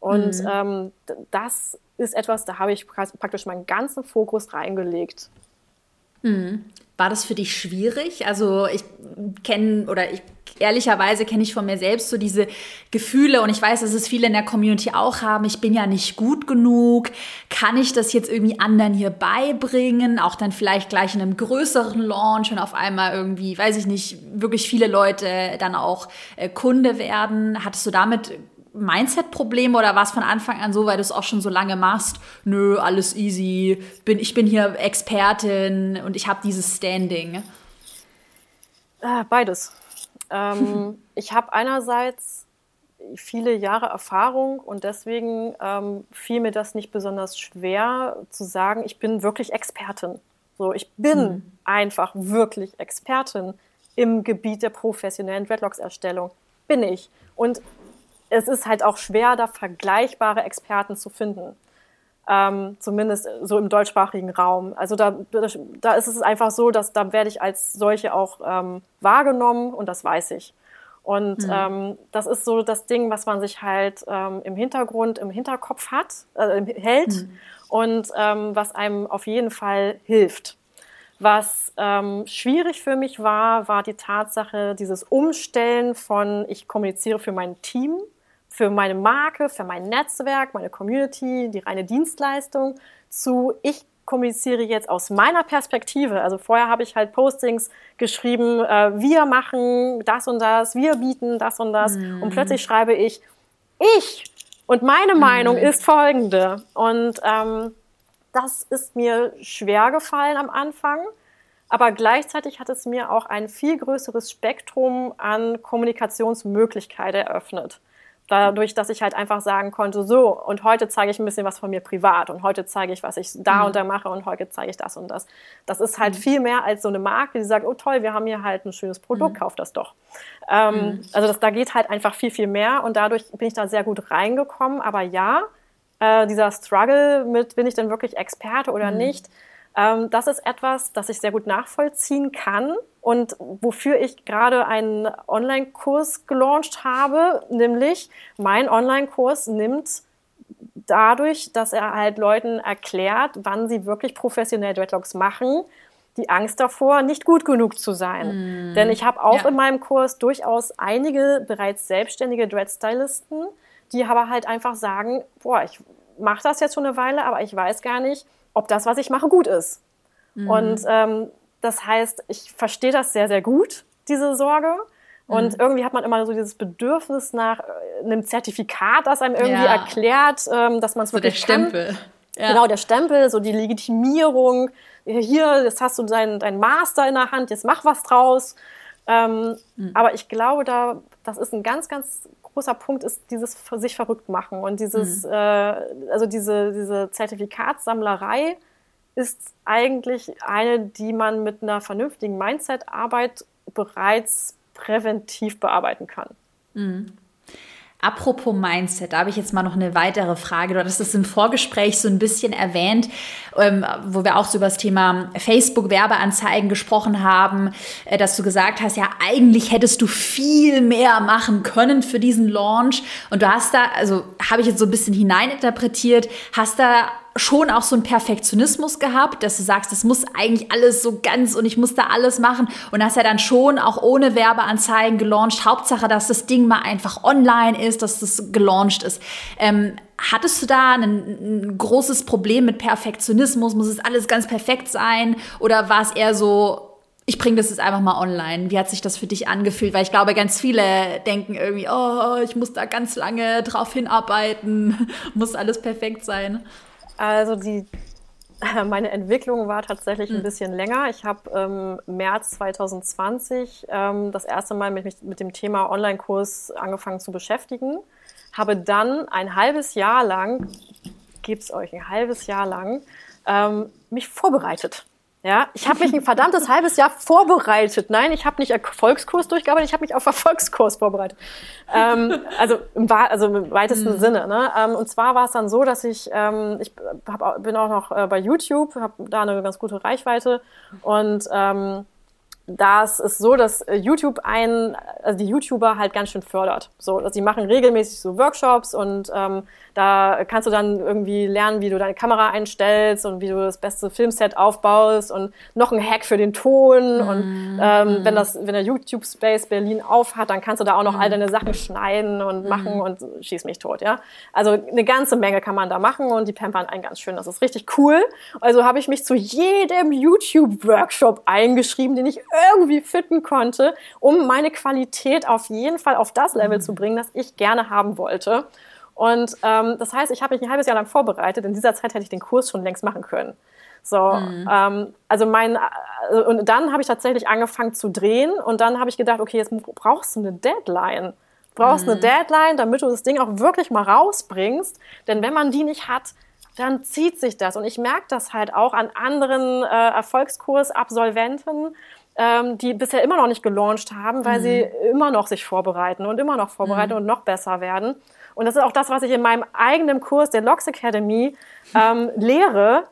Und mhm. ähm, das ist etwas, da habe ich praktisch meinen ganzen Fokus reingelegt. Mhm. War das für dich schwierig? Also ich kenne oder ich ehrlicherweise kenne ich von mir selbst so diese Gefühle und ich weiß, dass es viele in der Community auch haben. Ich bin ja nicht gut genug. Kann ich das jetzt irgendwie anderen hier beibringen? Auch dann vielleicht gleich in einem größeren Launch und auf einmal irgendwie, weiß ich nicht, wirklich viele Leute dann auch äh, Kunde werden. Hattest du damit Mindset-Problem oder war es von Anfang an so, weil du es auch schon so lange machst? Nö, alles easy. Bin, ich bin hier Expertin und ich habe dieses Standing. Äh, beides. Ähm, [laughs] ich habe einerseits viele Jahre Erfahrung und deswegen ähm, fiel mir das nicht besonders schwer zu sagen, ich bin wirklich Expertin. So, ich bin mhm. einfach wirklich Expertin im Gebiet der professionellen Dreadlocks-Erstellung. Bin ich. Und es ist halt auch schwer, da vergleichbare Experten zu finden. Ähm, zumindest so im deutschsprachigen Raum. Also da, da ist es einfach so, dass da werde ich als solche auch ähm, wahrgenommen und das weiß ich. Und mhm. ähm, das ist so das Ding, was man sich halt ähm, im Hintergrund, im Hinterkopf hat, äh, hält mhm. und ähm, was einem auf jeden Fall hilft. Was ähm, schwierig für mich war, war die Tatsache, dieses Umstellen von, ich kommuniziere für mein Team für meine Marke, für mein Netzwerk, meine Community, die reine Dienstleistung zu, ich kommuniziere jetzt aus meiner Perspektive. Also vorher habe ich halt Postings geschrieben, äh, wir machen das und das, wir bieten das und das. Mhm. Und plötzlich schreibe ich, ich und meine mhm. Meinung ist folgende. Und ähm, das ist mir schwer gefallen am Anfang. Aber gleichzeitig hat es mir auch ein viel größeres Spektrum an Kommunikationsmöglichkeiten eröffnet. Dadurch, dass ich halt einfach sagen konnte, so, und heute zeige ich ein bisschen was von mir privat und heute zeige ich, was ich da mhm. und da mache und heute zeige ich das und das. Das ist halt mhm. viel mehr als so eine Marke, die sagt, oh toll, wir haben hier halt ein schönes Produkt, mhm. kauf das doch. Ähm, mhm. also das, da geht halt einfach viel, viel mehr und dadurch bin ich da sehr gut reingekommen. Aber ja, äh, dieser Struggle mit, bin ich denn wirklich Experte oder mhm. nicht, ähm, das ist etwas, das ich sehr gut nachvollziehen kann und wofür ich gerade einen Online-Kurs gelauncht habe, nämlich mein Online-Kurs nimmt dadurch, dass er halt Leuten erklärt, wann sie wirklich professionell Dreadlocks machen, die Angst davor, nicht gut genug zu sein. Mm. Denn ich habe auch ja. in meinem Kurs durchaus einige bereits selbstständige Dreadstylisten, die aber halt einfach sagen, boah, ich mache das jetzt schon eine Weile, aber ich weiß gar nicht, ob das, was ich mache, gut ist. Mhm. Und ähm, das heißt, ich verstehe das sehr, sehr gut, diese Sorge. Und mhm. irgendwie hat man immer so dieses Bedürfnis nach äh, einem Zertifikat, das einem irgendwie ja. erklärt, ähm, dass man es so wirklich der Stempel. Ja. Genau, der Stempel, so die Legitimierung. Hier, jetzt hast du deinen dein Master in der Hand, jetzt mach was draus. Ähm, mhm. Aber ich glaube, da, das ist ein ganz, ganz großer Punkt, ist dieses sich verrückt machen und dieses, mhm. äh, also diese, diese Zertifikatssammlerei ist eigentlich eine, die man mit einer vernünftigen Mindset-Arbeit bereits präventiv bearbeiten kann. Mhm. Apropos Mindset, da habe ich jetzt mal noch eine weitere Frage. Du hattest es im Vorgespräch so ein bisschen erwähnt, ähm, wo wir auch so über das Thema Facebook-Werbeanzeigen gesprochen haben, äh, dass du gesagt hast, ja, eigentlich hättest du viel mehr machen können für diesen Launch. Und du hast da, also habe ich jetzt so ein bisschen hineininterpretiert, hast da schon auch so einen Perfektionismus gehabt, dass du sagst, das muss eigentlich alles so ganz und ich muss da alles machen und hast ja dann schon auch ohne Werbeanzeigen gelauncht. Hauptsache, dass das Ding mal einfach online ist, dass das gelauncht ist. Ähm, hattest du da ein, ein, großes Problem mit Perfektionismus? Muss es alles ganz perfekt sein? Oder war es eher so, ich bringe das jetzt einfach mal online. Wie hat sich das für dich angefühlt? Weil ich glaube, ganz viele denken irgendwie, oh, ich muss da ganz lange drauf hinarbeiten, [laughs] muss alles perfekt sein. Also die [laughs] meine Entwicklung war tatsächlich ein hm. bisschen länger. Ich habe ähm, März 2020 ähm, das erste Mal mich mit dem Thema Online-Kurs angefangen zu beschäftigen. Habe dann ein halbes Jahr lang, gibt's euch ein halbes Jahr lang, ähm, mich vorbereitet ja, ich habe mich ein verdammtes [laughs] halbes Jahr vorbereitet. Nein, ich habe nicht Erfolgskurs durchgearbeitet, ich habe mich auf Erfolgskurs vorbereitet. Ähm, also, im, also im weitesten mhm. Sinne. Ne? Ähm, und zwar war es dann so, dass ich, ähm, ich hab, bin auch noch äh, bei YouTube, habe da eine ganz gute Reichweite und ähm, das ist so, dass äh, YouTube ein, also die YouTuber halt ganz schön fördert. So, dass sie machen regelmäßig so Workshops und ähm, da kannst du dann irgendwie lernen, wie du deine Kamera einstellst und wie du das beste Filmset aufbaust und noch ein Hack für den Ton. Mm. Und ähm, wenn das, wenn der YouTube Space Berlin aufhat, dann kannst du da auch noch all deine Sachen schneiden und machen mm. und schieß mich tot, ja. Also eine ganze Menge kann man da machen und die pampern einen ganz schön. Das ist richtig cool. Also habe ich mich zu jedem YouTube Workshop eingeschrieben, den ich irgendwie finden konnte, um meine Qualität auf jeden Fall auf das Level mm. zu bringen, das ich gerne haben wollte. Und ähm, das heißt, ich habe mich ein halbes Jahr lang vorbereitet. In dieser Zeit hätte ich den Kurs schon längst machen können. So, mhm. ähm, also mein, äh, und dann habe ich tatsächlich angefangen zu drehen und dann habe ich gedacht, okay, jetzt brauchst du eine Deadline. Du brauchst mhm. eine Deadline, damit du das Ding auch wirklich mal rausbringst. Denn wenn man die nicht hat, dann zieht sich das. Und ich merke das halt auch an anderen äh, Erfolgskursabsolventen, ähm, die bisher immer noch nicht gelauncht haben, weil mhm. sie immer noch sich vorbereiten und immer noch vorbereiten mhm. und noch besser werden. Und das ist auch das, was ich in meinem eigenen Kurs der Lox Academy ähm, lehre.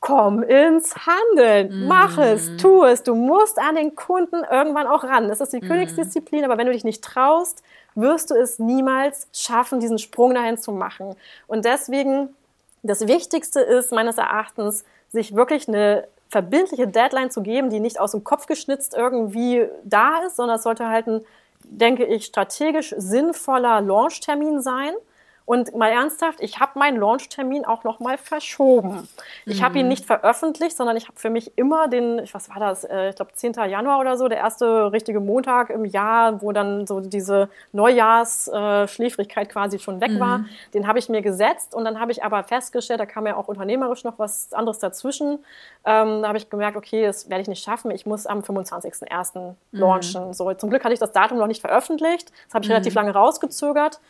Komm ins Handeln, mm. mach es, tu es. Du musst an den Kunden irgendwann auch ran. Das ist die. Königsdisziplin, aber wenn du dich nicht traust, wirst du es niemals schaffen, diesen Sprung dahin zu machen. Und deswegen, das Wichtigste ist meines Erachtens, sich wirklich eine verbindliche Deadline zu geben, die nicht aus dem Kopf geschnitzt irgendwie da ist, sondern es sollte halt ein denke ich, strategisch sinnvoller Launchtermin sein. Und mal ernsthaft, ich habe meinen Launchtermin auch noch mal verschoben. Ich habe ihn mhm. nicht veröffentlicht, sondern ich habe für mich immer den, was war das, äh, ich glaube 10. Januar oder so, der erste richtige Montag im Jahr, wo dann so diese Neujahrsschläfrigkeit quasi schon weg war, mhm. den habe ich mir gesetzt und dann habe ich aber festgestellt, da kam ja auch unternehmerisch noch was anderes dazwischen. Ähm, da habe ich gemerkt, okay, das werde ich nicht schaffen, ich muss am 25.01. Mhm. launchen. So, zum Glück hatte ich das Datum noch nicht veröffentlicht, das habe ich mhm. relativ lange rausgezögert.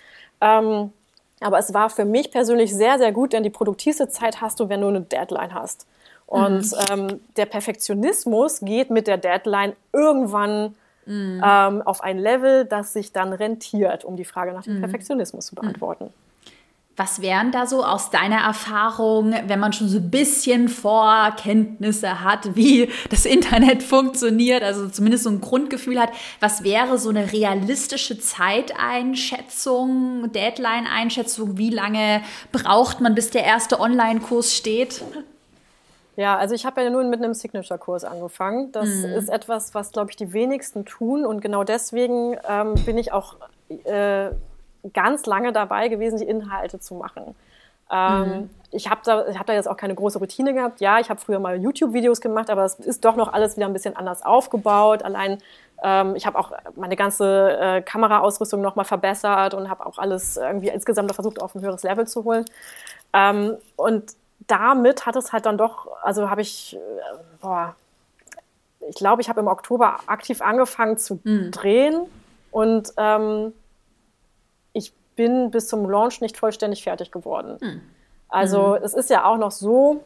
Ähm, aber es war für mich persönlich sehr, sehr gut, denn die produktivste Zeit hast du, wenn du eine Deadline hast. Und mhm. ähm, der Perfektionismus geht mit der Deadline irgendwann mhm. ähm, auf ein Level, das sich dann rentiert, um die Frage nach dem mhm. Perfektionismus zu beantworten. Was wären da so aus deiner Erfahrung, wenn man schon so ein bisschen Vorkenntnisse hat, wie das Internet funktioniert, also zumindest so ein Grundgefühl hat, was wäre so eine realistische Zeiteinschätzung, Deadline-Einschätzung, wie lange braucht man, bis der erste Online-Kurs steht? Ja, also ich habe ja nun mit einem Signature-Kurs angefangen. Das mhm. ist etwas, was, glaube ich, die wenigsten tun. Und genau deswegen ähm, bin ich auch äh, ganz lange dabei gewesen, die Inhalte zu machen. Ähm, mhm. Ich habe da, hab da jetzt auch keine große Routine gehabt. Ja, ich habe früher mal YouTube-Videos gemacht, aber es ist doch noch alles wieder ein bisschen anders aufgebaut. Allein ähm, ich habe auch meine ganze äh, Kameraausrüstung nochmal verbessert und habe auch alles irgendwie insgesamt versucht, auf ein höheres Level zu holen. Ähm, und damit hat es halt dann doch, also habe ich, äh, boah, ich glaube, ich habe im Oktober aktiv angefangen zu mhm. drehen und ähm, bin bis zum Launch nicht vollständig fertig geworden. Mhm. Also mhm. es ist ja auch noch so,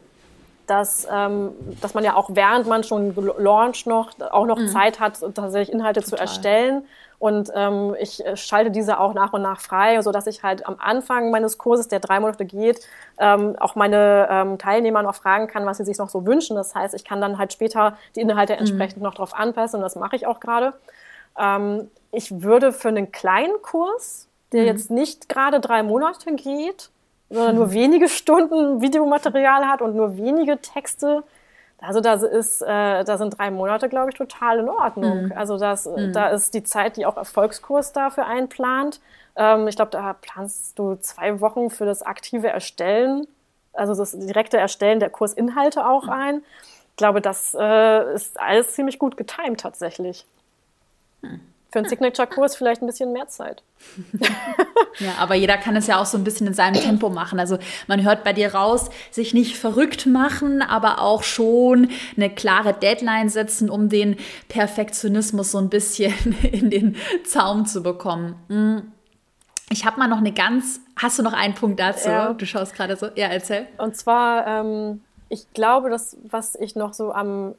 dass, ähm, dass man ja auch während man schon launcht noch auch noch mhm. Zeit hat, tatsächlich Inhalte Total. zu erstellen. Und ähm, ich äh, schalte diese auch nach und nach frei, so dass ich halt am Anfang meines Kurses, der drei Monate geht, ähm, auch meine ähm, Teilnehmer noch fragen kann, was sie sich noch so wünschen. Das heißt, ich kann dann halt später die Inhalte mhm. entsprechend noch darauf anpassen und das mache ich auch gerade. Ähm, ich würde für einen kleinen Kurs der mhm. jetzt nicht gerade drei Monate geht, sondern nur [laughs] wenige Stunden Videomaterial hat und nur wenige Texte. Also da ist, äh, da sind drei Monate, glaube ich, total in Ordnung. Mhm. Also das, mhm. da ist die Zeit, die auch Erfolgskurs dafür einplant. Ähm, ich glaube, da planst du zwei Wochen für das aktive Erstellen, also das direkte Erstellen der Kursinhalte auch mhm. ein. Ich glaube, das äh, ist alles ziemlich gut getimt tatsächlich. Mhm. Für einen Signature-Kurs vielleicht ein bisschen mehr Zeit. [laughs] ja, aber jeder kann es ja auch so ein bisschen in seinem Tempo machen. Also man hört bei dir raus, sich nicht verrückt machen, aber auch schon eine klare Deadline setzen, um den Perfektionismus so ein bisschen [laughs] in den Zaum zu bekommen. Hm. Ich habe mal noch eine ganz. Hast du noch einen Punkt dazu? Ja. Du schaust gerade so. Ja, erzähl. Und zwar, ähm, ich glaube, dass was ich noch so am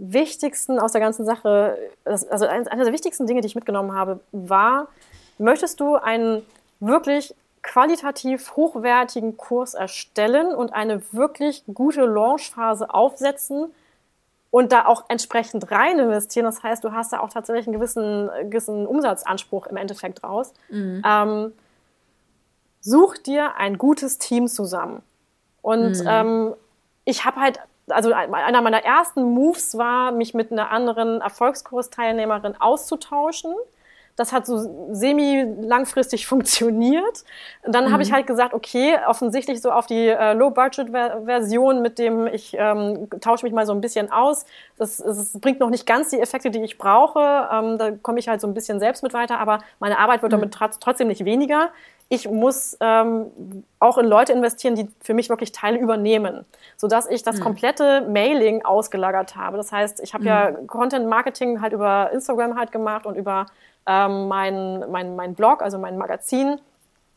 wichtigsten aus der ganzen Sache, also eines der wichtigsten Dinge, die ich mitgenommen habe, war, möchtest du einen wirklich qualitativ hochwertigen Kurs erstellen und eine wirklich gute Launchphase aufsetzen und da auch entsprechend rein investieren. Das heißt, du hast da auch tatsächlich einen gewissen, gewissen Umsatzanspruch im Endeffekt raus. Mhm. Ähm, such dir ein gutes Team zusammen. Und mhm. ähm, ich habe halt also einer meiner ersten Moves war, mich mit einer anderen Erfolgskursteilnehmerin auszutauschen. Das hat so semi-langfristig [laughs] funktioniert. Und dann mhm. habe ich halt gesagt, okay, offensichtlich so auf die äh, Low-Budget-Version, mit dem ich ähm, tausche mich mal so ein bisschen aus. Das, das bringt noch nicht ganz die Effekte, die ich brauche. Ähm, da komme ich halt so ein bisschen selbst mit weiter, aber meine Arbeit wird mhm. damit trotzdem nicht weniger ich muss ähm, auch in Leute investieren, die für mich wirklich Teile übernehmen, sodass ich das mhm. komplette Mailing ausgelagert habe. Das heißt, ich habe ja Content Marketing halt über Instagram halt gemacht und über ähm, mein, mein, mein Blog, also mein Magazin.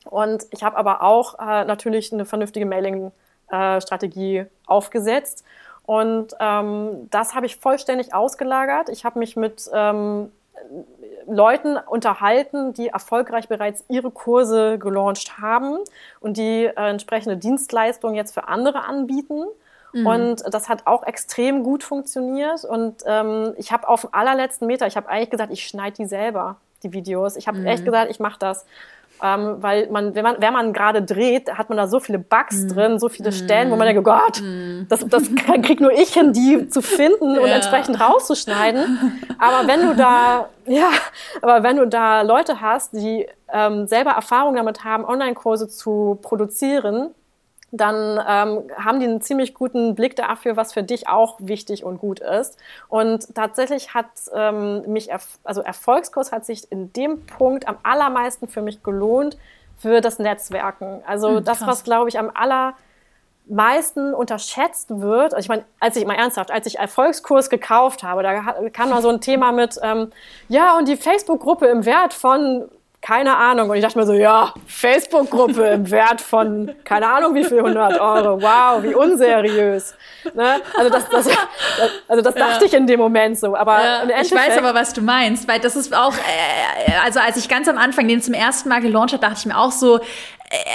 Und ich habe aber auch äh, natürlich eine vernünftige Mailing-Strategie äh, aufgesetzt. Und ähm, das habe ich vollständig ausgelagert. Ich habe mich mit ähm, Leuten unterhalten, die erfolgreich bereits ihre Kurse gelauncht haben und die äh, entsprechende Dienstleistungen jetzt für andere anbieten. Mhm. Und das hat auch extrem gut funktioniert. Und ähm, ich habe auf dem allerletzten Meter, ich habe eigentlich gesagt, ich schneide die selber, die Videos. Ich habe mhm. echt gesagt, ich mache das. Ähm, weil man, wenn man, wenn man gerade dreht, hat man da so viele Bugs mm. drin, so viele Stellen, wo man denkt, oh Gott, mm. das, das [laughs] krieg nur ich hin, die zu finden und ja. entsprechend rauszuschneiden. Aber wenn du da, [laughs] ja, aber wenn du da Leute hast, die ähm, selber Erfahrung damit haben, Online-Kurse zu produzieren, dann ähm, haben die einen ziemlich guten Blick dafür, was für dich auch wichtig und gut ist. Und tatsächlich hat ähm, mich, erf also Erfolgskurs hat sich in dem Punkt am allermeisten für mich gelohnt für das Netzwerken. Also hm, das, was glaube ich am allermeisten unterschätzt wird. Also ich meine, als ich mal ernsthaft, als ich Erfolgskurs gekauft habe, da kam da so ein Thema mit, ähm, ja und die Facebook-Gruppe im Wert von keine Ahnung. Und ich dachte mir so, ja, Facebook-Gruppe im Wert von, keine Ahnung wie viel, 100 Euro. Wow, wie unseriös. Ne? Also das, das, also das dachte ja. ich in dem Moment so. Aber ja, ich weiß aber, was du meinst, weil das ist auch, äh, also als ich ganz am Anfang den zum ersten Mal gelauncht habe, dachte ich mir auch so,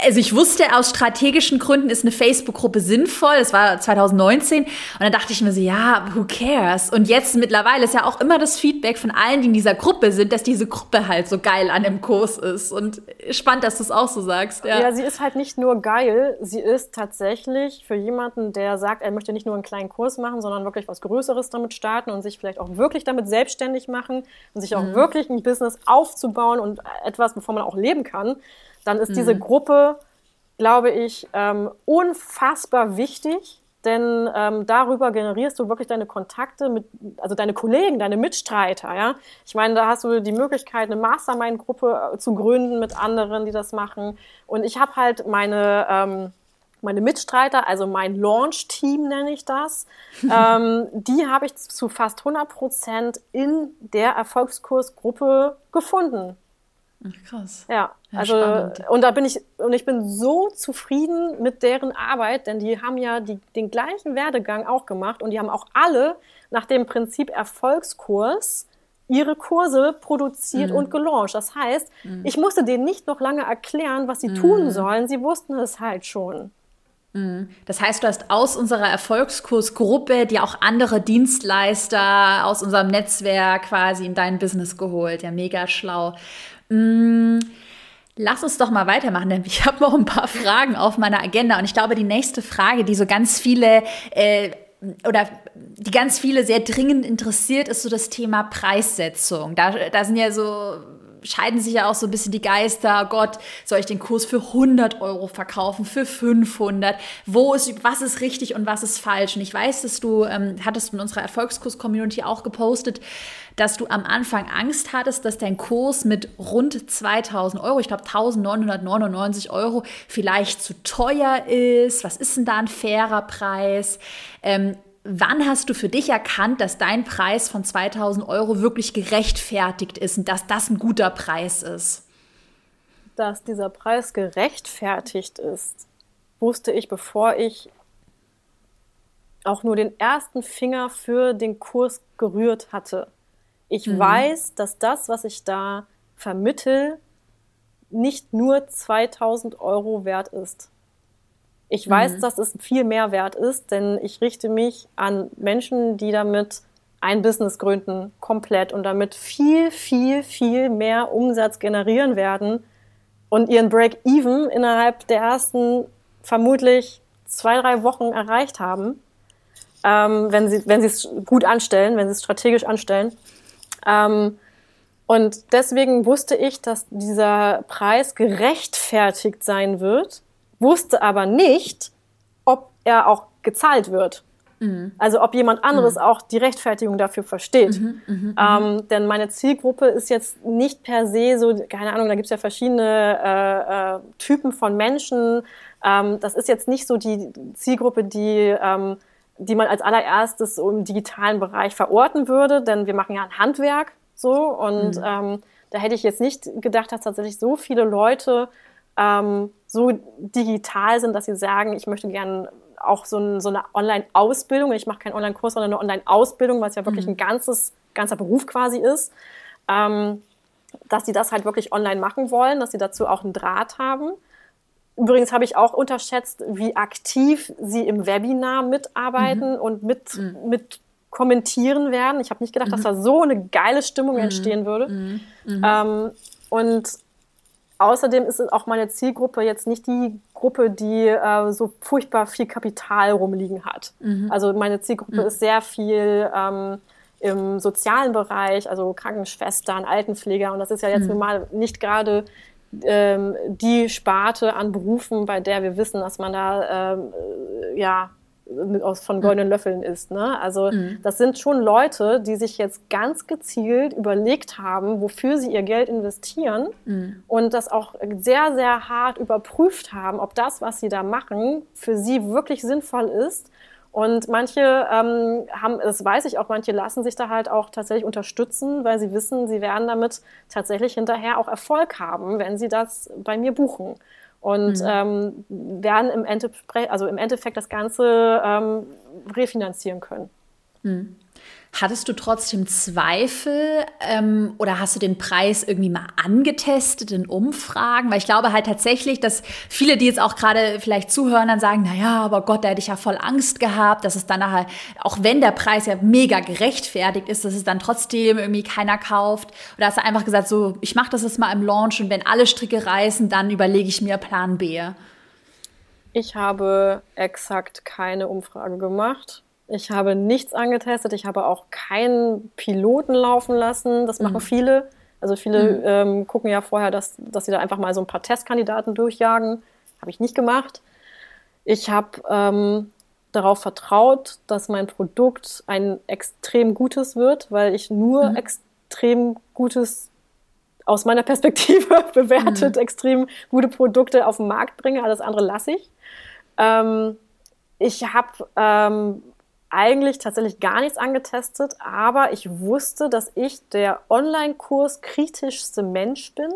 also ich wusste, aus strategischen Gründen ist eine Facebook-Gruppe sinnvoll. Das war 2019. Und dann dachte ich mir so, ja, who cares? Und jetzt mittlerweile ist ja auch immer das Feedback von allen, die in dieser Gruppe sind, dass diese Gruppe halt so geil an dem Kurs ist. Und spannend, dass du es auch so sagst. Ja. ja, sie ist halt nicht nur geil, sie ist tatsächlich für jemanden, der sagt, er möchte nicht nur einen kleinen Kurs machen, sondern wirklich was Größeres damit starten und sich vielleicht auch wirklich damit selbstständig machen und sich auch mhm. wirklich ein Business aufzubauen und etwas, bevor man auch leben kann dann ist mhm. diese Gruppe, glaube ich, ähm, unfassbar wichtig, denn ähm, darüber generierst du wirklich deine Kontakte mit, also deine Kollegen, deine Mitstreiter, ja. Ich meine, da hast du die Möglichkeit, eine Mastermind-Gruppe äh, zu gründen mit anderen, die das machen. Und ich habe halt meine ähm, meine Mitstreiter, also mein Launch-Team nenne ich das, [laughs] ähm, die habe ich zu fast 100 Prozent in der Erfolgskursgruppe gefunden. Krass. Ja, ja also spannend. und da bin ich und ich bin so zufrieden mit deren Arbeit, denn die haben ja die, den gleichen Werdegang auch gemacht und die haben auch alle nach dem Prinzip Erfolgskurs ihre Kurse produziert mhm. und gelauncht. Das heißt, mhm. ich musste denen nicht noch lange erklären, was sie mhm. tun sollen. Sie wussten es halt schon. Mhm. Das heißt, du hast aus unserer Erfolgskursgruppe dir auch andere Dienstleister aus unserem Netzwerk quasi in dein Business geholt. Ja, mega schlau. Mm, lass uns doch mal weitermachen, denn ich [laughs] habe noch ein paar Fragen auf meiner Agenda und ich glaube, die nächste Frage, die so ganz viele äh, oder die ganz viele sehr dringend interessiert, ist so das Thema Preissetzung. Da, da sind ja so scheiden sich ja auch so ein bisschen die Geister. Oh Gott, soll ich den Kurs für 100 Euro verkaufen, für 500? Wo ist, was ist richtig und was ist falsch? Und ich weiß, dass du, ähm, hattest in unserer Erfolgskurs-Community auch gepostet, dass du am Anfang Angst hattest, dass dein Kurs mit rund 2000 Euro, ich glaube 1999 Euro, vielleicht zu teuer ist. Was ist denn da ein fairer Preis? Ähm, Wann hast du für dich erkannt, dass dein Preis von 2000 Euro wirklich gerechtfertigt ist und dass das ein guter Preis ist? Dass dieser Preis gerechtfertigt ist, wusste ich, bevor ich auch nur den ersten Finger für den Kurs gerührt hatte. Ich mhm. weiß, dass das, was ich da vermittel, nicht nur 2000 Euro wert ist. Ich weiß, mhm. dass es viel mehr wert ist, denn ich richte mich an Menschen, die damit ein Business gründen, komplett und damit viel, viel, viel mehr Umsatz generieren werden und ihren Break-Even innerhalb der ersten vermutlich zwei, drei Wochen erreicht haben, ähm, wenn sie wenn sie es gut anstellen, wenn sie es strategisch anstellen. Ähm, und deswegen wusste ich, dass dieser Preis gerechtfertigt sein wird wusste aber nicht, ob er auch gezahlt wird. Mhm. Also ob jemand anderes mhm. auch die Rechtfertigung dafür versteht. Mhm, mh, mh. Ähm, denn meine Zielgruppe ist jetzt nicht per se so, keine Ahnung, da gibt es ja verschiedene äh, äh, Typen von Menschen. Ähm, das ist jetzt nicht so die Zielgruppe, die, ähm, die man als allererstes im digitalen Bereich verorten würde, denn wir machen ja ein Handwerk so und mhm. ähm, da hätte ich jetzt nicht gedacht, dass tatsächlich so viele Leute ähm, so digital sind, dass sie sagen, ich möchte gerne auch so, ein, so eine Online-Ausbildung, ich mache keinen Online-Kurs, sondern eine Online-Ausbildung, was ja wirklich mhm. ein ganzes, ganzer Beruf quasi ist, ähm, dass sie das halt wirklich online machen wollen, dass sie dazu auch einen Draht haben. Übrigens habe ich auch unterschätzt, wie aktiv sie im Webinar mitarbeiten mhm. und mit, mhm. mit kommentieren werden. Ich habe nicht gedacht, dass mhm. da so eine geile Stimmung mhm. entstehen würde. Mhm. Ähm, und Außerdem ist auch meine Zielgruppe jetzt nicht die Gruppe, die äh, so furchtbar viel Kapital rumliegen hat. Mhm. Also meine Zielgruppe mhm. ist sehr viel ähm, im sozialen Bereich, also Krankenschwestern, Altenpfleger. Und das ist ja jetzt mhm. mal nicht gerade ähm, die Sparte an Berufen, bei der wir wissen, dass man da ähm, ja aus, von goldenen Löffeln isst. Ne? Also mhm. das sind schon Leute, die sich jetzt ganz gezielt überlegt haben, wofür sie ihr Geld investieren mhm. und das auch sehr, sehr hart überprüft haben, ob das, was sie da machen, für sie wirklich sinnvoll ist. Und manche ähm, haben, das weiß ich auch, manche lassen sich da halt auch tatsächlich unterstützen, weil sie wissen, sie werden damit tatsächlich hinterher auch Erfolg haben, wenn sie das bei mir buchen und mhm. ähm, werden im, Endeffekt, also im Endeffekt das Ganze ähm, refinanzieren können. Mhm. Hattest du trotzdem Zweifel ähm, oder hast du den Preis irgendwie mal angetestet in Umfragen? Weil ich glaube halt tatsächlich, dass viele, die jetzt auch gerade vielleicht zuhören, dann sagen, na ja, aber Gott, da hätte ich ja voll Angst gehabt, dass es dann nachher, auch wenn der Preis ja mega gerechtfertigt ist, dass es dann trotzdem irgendwie keiner kauft. Oder hast du einfach gesagt, so, ich mache das jetzt mal im Launch und wenn alle Stricke reißen, dann überlege ich mir Plan B. Ich habe exakt keine Umfrage gemacht ich habe nichts angetestet. Ich habe auch keinen Piloten laufen lassen. Das machen mhm. viele. Also viele mhm. ähm, gucken ja vorher, dass, dass sie da einfach mal so ein paar Testkandidaten durchjagen. Habe ich nicht gemacht. Ich habe ähm, darauf vertraut, dass mein Produkt ein extrem gutes wird, weil ich nur mhm. extrem gutes aus meiner Perspektive [laughs] bewertet, mhm. extrem gute Produkte auf den Markt bringe. Alles andere lasse ich. Ähm, ich habe ähm, eigentlich tatsächlich gar nichts angetestet, aber ich wusste, dass ich der Online-Kurs kritischste Mensch bin.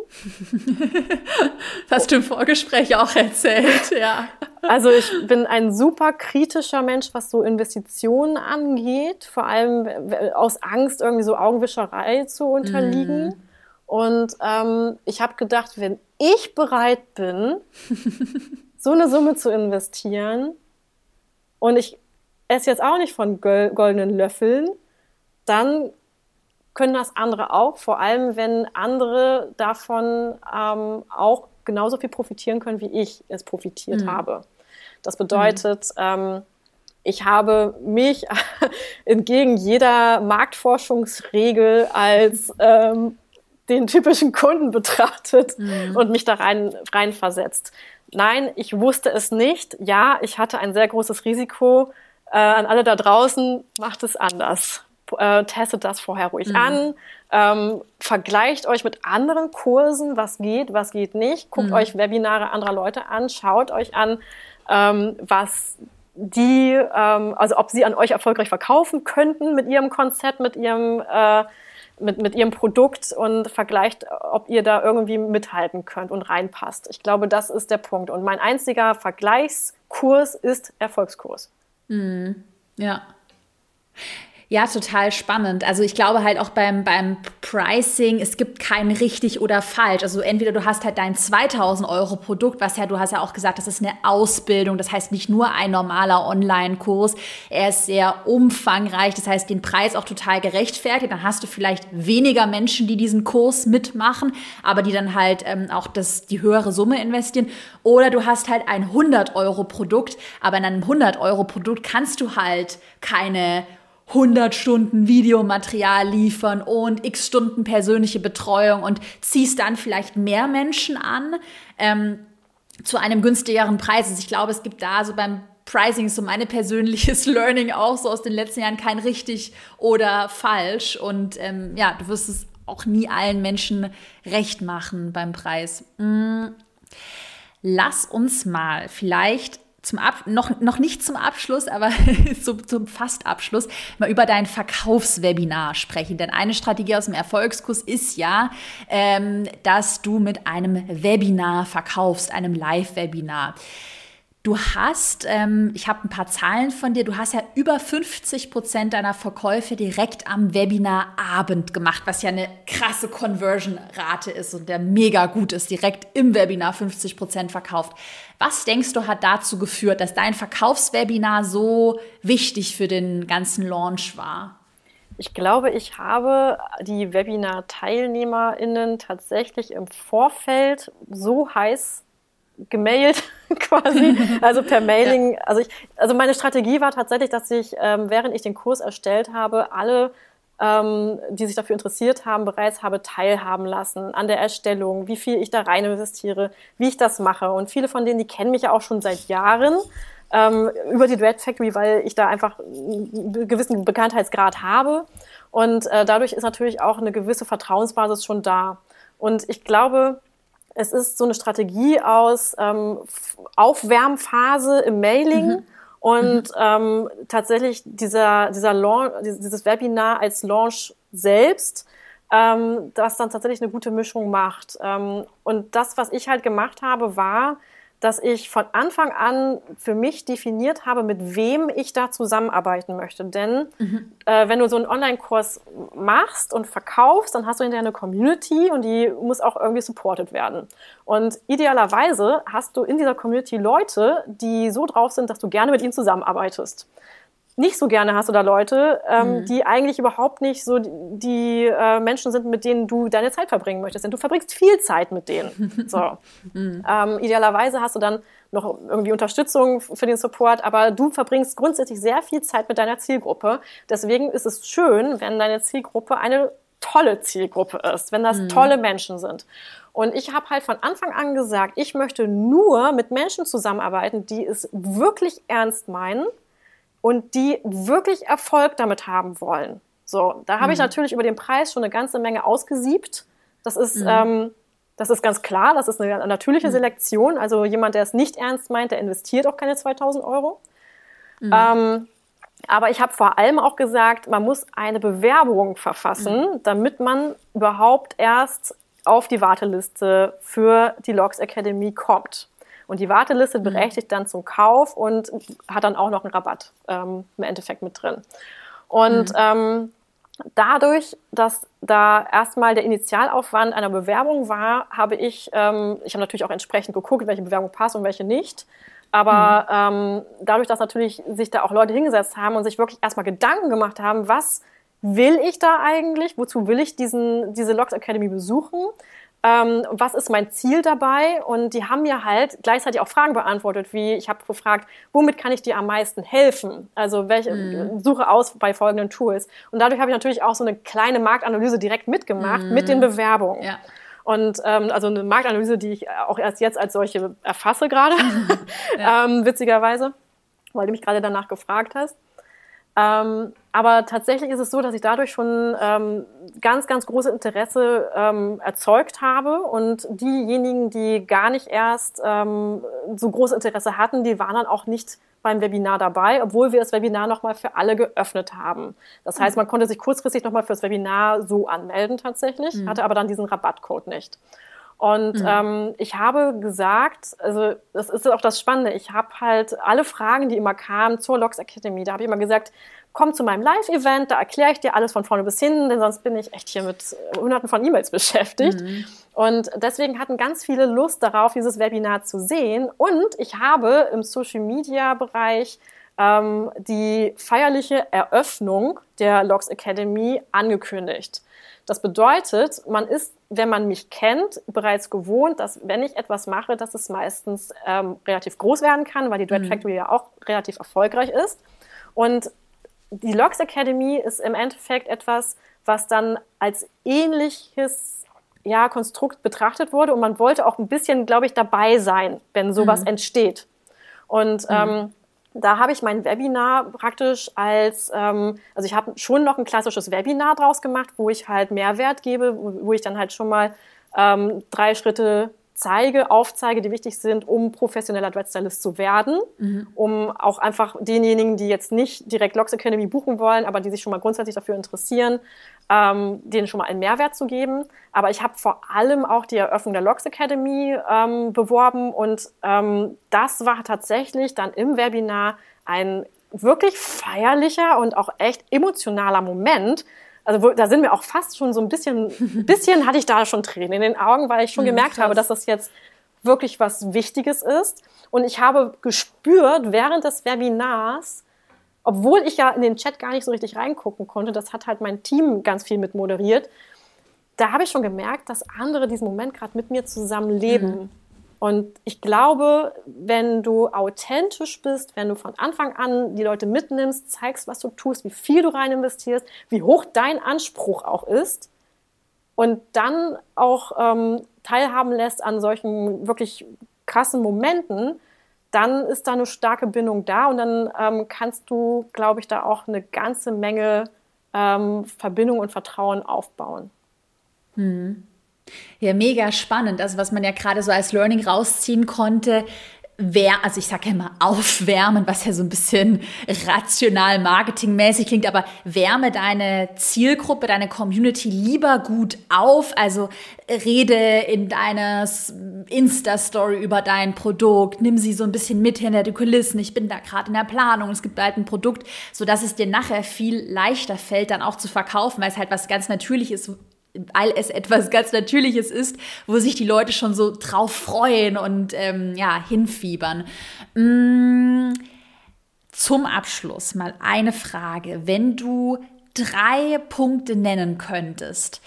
Das [laughs] hast du im Vorgespräch auch erzählt, ja. Also ich bin ein super kritischer Mensch, was so Investitionen angeht, vor allem aus Angst, irgendwie so Augenwischerei zu unterliegen. Mm. Und ähm, ich habe gedacht, wenn ich bereit bin, [laughs] so eine Summe zu investieren, und ich esse jetzt auch nicht von goldenen Löffeln, dann können das andere auch, vor allem wenn andere davon ähm, auch genauso viel profitieren können, wie ich es profitiert mhm. habe. Das bedeutet, mhm. ähm, ich habe mich [laughs] entgegen jeder Marktforschungsregel als ähm, den typischen Kunden betrachtet mhm. und mich da rein, rein versetzt. Nein, ich wusste es nicht. Ja, ich hatte ein sehr großes Risiko. Äh, an alle da draußen, macht es anders. Äh, testet das vorher ruhig mhm. an. Ähm, vergleicht euch mit anderen Kursen, was geht, was geht nicht. Guckt mhm. euch Webinare anderer Leute an. Schaut euch an, ähm, was die, ähm, also ob sie an euch erfolgreich verkaufen könnten mit ihrem Konzept, mit ihrem äh, mit, mit ihrem Produkt und vergleicht, ob ihr da irgendwie mithalten könnt und reinpasst. Ich glaube, das ist der Punkt. Und mein einziger Vergleichskurs ist Erfolgskurs. Mhm. Ja. Ja, total spannend. Also ich glaube halt auch beim, beim Pricing, es gibt kein richtig oder falsch. Also entweder du hast halt dein 2000 Euro Produkt, was ja, du hast ja auch gesagt, das ist eine Ausbildung. Das heißt nicht nur ein normaler Online-Kurs. Er ist sehr umfangreich. Das heißt, den Preis auch total gerechtfertigt. Dann hast du vielleicht weniger Menschen, die diesen Kurs mitmachen, aber die dann halt ähm, auch das, die höhere Summe investieren. Oder du hast halt ein 100 Euro Produkt, aber in einem 100 Euro Produkt kannst du halt keine 100 Stunden Videomaterial liefern und x Stunden persönliche Betreuung und ziehst dann vielleicht mehr Menschen an ähm, zu einem günstigeren Preis. Also ich glaube, es gibt da so beim Pricing so mein persönliches [laughs] Learning auch so aus den letzten Jahren kein richtig oder falsch. Und ähm, ja, du wirst es auch nie allen Menschen recht machen beim Preis. Mm. Lass uns mal vielleicht zum Ab noch, noch nicht zum Abschluss, aber [laughs] zum, zum Fastabschluss mal über dein Verkaufswebinar sprechen. Denn eine Strategie aus dem Erfolgskurs ist ja, ähm, dass du mit einem Webinar verkaufst, einem Live-Webinar. Du hast, ähm, ich habe ein paar Zahlen von dir, du hast ja über 50 Prozent deiner Verkäufe direkt am Webinarabend gemacht, was ja eine krasse Conversion-Rate ist und der mega gut ist, direkt im Webinar 50 Prozent verkauft. Was denkst du, hat dazu geführt, dass dein Verkaufswebinar so wichtig für den ganzen Launch war? Ich glaube, ich habe die Webinar-TeilnehmerInnen tatsächlich im Vorfeld so heiß gemailt [laughs] quasi, [laughs] also per Mailing. Ja. Also, ich, also meine Strategie war tatsächlich, dass ich, ähm, während ich den Kurs erstellt habe, alle, ähm, die sich dafür interessiert haben, bereits habe teilhaben lassen an der Erstellung, wie viel ich da rein investiere, wie ich das mache. Und viele von denen, die kennen mich ja auch schon seit Jahren ähm, über die Dread Factory, weil ich da einfach einen gewissen Bekanntheitsgrad habe. Und äh, dadurch ist natürlich auch eine gewisse Vertrauensbasis schon da. Und ich glaube, es ist so eine Strategie aus ähm, Aufwärmphase im Mailing mhm. und mhm. Ähm, tatsächlich dieser, dieser Launch, dieses Webinar als Launch selbst, ähm, das dann tatsächlich eine gute Mischung macht. Ähm, und das, was ich halt gemacht habe, war, dass ich von Anfang an für mich definiert habe, mit wem ich da zusammenarbeiten möchte. Denn mhm. äh, wenn du so einen Online-Kurs machst und verkaufst, dann hast du hinterher eine Community und die muss auch irgendwie supported werden. Und idealerweise hast du in dieser Community Leute, die so drauf sind, dass du gerne mit ihnen zusammenarbeitest nicht so gerne hast du da Leute, ähm, mhm. die eigentlich überhaupt nicht so die, die äh, Menschen sind, mit denen du deine Zeit verbringen möchtest. Denn du verbringst viel Zeit mit denen. [laughs] So. mhm. ähm, idealerweise hast du dann noch irgendwie Unterstützung für den Support, aber du verbringst grundsätzlich sehr viel Zeit mit deiner Zielgruppe. Deswegen ist es schön, wenn deine Zielgruppe eine tolle Zielgruppe ist, wenn das mhm. tolle Menschen sind. Und ich habe halt von Anfang an gesagt, ich möchte nur mit Menschen zusammenarbeiten, die es wirklich ernst meinen und die wirklich Erfolg damit haben wollen. So, da habe mhm. ich natürlich über den Preis schon eine ganze Menge ausgesiebt. Das ist, mhm. ähm, das ist ganz klar, das ist eine natürliche mhm. Selektion. Also jemand, der es nicht ernst meint, der investiert auch keine 2000 Euro. Mhm. Ähm, aber ich habe vor allem auch gesagt, man muss eine Bewerbung verfassen, mhm. damit man überhaupt erst auf die Warteliste für die Logs Academy kommt. Und die Warteliste mhm. berechtigt dann zum Kauf und hat dann auch noch einen Rabatt ähm, im Endeffekt mit drin. Und mhm. ähm, dadurch, dass da erstmal der Initialaufwand einer Bewerbung war, habe ich, ähm, ich habe natürlich auch entsprechend geguckt, welche Bewerbung passt und welche nicht. Aber mhm. ähm, dadurch, dass natürlich sich da auch Leute hingesetzt haben und sich wirklich erstmal Gedanken gemacht haben, was will ich da eigentlich? Wozu will ich diesen, diese Logs Academy besuchen? Ähm, was ist mein Ziel dabei? Und die haben mir halt gleichzeitig auch Fragen beantwortet, wie ich habe gefragt, womit kann ich dir am meisten helfen? Also welche mhm. suche aus bei folgenden Tools. Und dadurch habe ich natürlich auch so eine kleine Marktanalyse direkt mitgemacht mhm. mit den Bewerbungen. Ja. Und ähm, also eine Marktanalyse, die ich auch erst jetzt als solche erfasse gerade, [laughs] ja. [laughs] ähm, witzigerweise, weil du mich gerade danach gefragt hast. Ähm, aber tatsächlich ist es so, dass ich dadurch schon ähm, ganz, ganz große Interesse ähm, erzeugt habe. Und diejenigen, die gar nicht erst ähm, so großes Interesse hatten, die waren dann auch nicht beim Webinar dabei, obwohl wir das Webinar nochmal für alle geöffnet haben. Das heißt, man konnte sich kurzfristig nochmal fürs Webinar so anmelden tatsächlich, mhm. hatte aber dann diesen Rabattcode nicht. Und mhm. ähm, ich habe gesagt, also das ist auch das Spannende, ich habe halt alle Fragen, die immer kamen zur Logs Academy, da habe ich immer gesagt, komm zu meinem Live-Event, da erkläre ich dir alles von vorne bis hinten, denn sonst bin ich echt hier mit hunderten von E-Mails [laughs] beschäftigt. Mhm. Und deswegen hatten ganz viele Lust darauf, dieses Webinar zu sehen. Und ich habe im Social-Media-Bereich ähm, die feierliche Eröffnung der Logs Academy angekündigt. Das bedeutet, man ist, wenn man mich kennt, bereits gewohnt, dass wenn ich etwas mache, dass es meistens ähm, relativ groß werden kann, weil die Dread mhm. Factory ja auch relativ erfolgreich ist. Und die Logs Academy ist im Endeffekt etwas, was dann als ähnliches ja, Konstrukt betrachtet wurde und man wollte auch ein bisschen, glaube ich, dabei sein, wenn sowas mhm. entsteht. Und mhm. ähm, da habe ich mein Webinar praktisch als, ähm, also ich habe schon noch ein klassisches Webinar draus gemacht, wo ich halt Mehrwert gebe, wo, ich dann halt schon mal ähm, drei Schritte zeige, aufzeige, die wichtig sind, um professioneller Dreadstylist zu werden, mhm. um auch einfach denjenigen, die jetzt nicht direkt Logs Academy buchen wollen, aber die sich schon mal grundsätzlich dafür interessieren, ähm, denen schon mal einen Mehrwert zu geben. Aber ich habe vor allem auch die Eröffnung der Logs Academy ähm, beworben und ähm, das war tatsächlich dann im Webinar ein wirklich feierlicher und auch echt emotionaler Moment, also wo, da sind wir auch fast schon so ein bisschen, [laughs] bisschen hatte ich da schon Tränen in den Augen, weil ich schon mhm, gemerkt habe, dass das jetzt wirklich was Wichtiges ist. Und ich habe gespürt während des Webinars, obwohl ich ja in den Chat gar nicht so richtig reingucken konnte, das hat halt mein Team ganz viel mit moderiert, da habe ich schon gemerkt, dass andere diesen Moment gerade mit mir zusammen leben. Mhm. Und ich glaube, wenn du authentisch bist, wenn du von Anfang an die Leute mitnimmst, zeigst, was du tust, wie viel du rein investierst, wie hoch dein Anspruch auch ist und dann auch ähm, teilhaben lässt an solchen wirklich krassen Momenten, dann ist da eine starke Bindung da und dann ähm, kannst du, glaube ich, da auch eine ganze Menge ähm, Verbindung und Vertrauen aufbauen. Hm. Ja, mega spannend. Also was man ja gerade so als Learning rausziehen konnte, Wär, also ich sage ja immer aufwärmen, was ja so ein bisschen rational marketingmäßig klingt, aber wärme deine Zielgruppe, deine Community lieber gut auf. Also rede in deiner Insta-Story über dein Produkt, nimm sie so ein bisschen mit hinter die Kulissen. Ich bin da gerade in der Planung, es gibt bald ein Produkt, sodass es dir nachher viel leichter fällt, dann auch zu verkaufen, weil es halt was ganz Natürliches ist weil es etwas ganz Natürliches ist, wo sich die Leute schon so drauf freuen und ähm, ja, hinfiebern. Mm, zum Abschluss mal eine Frage. Wenn du drei Punkte nennen könntest,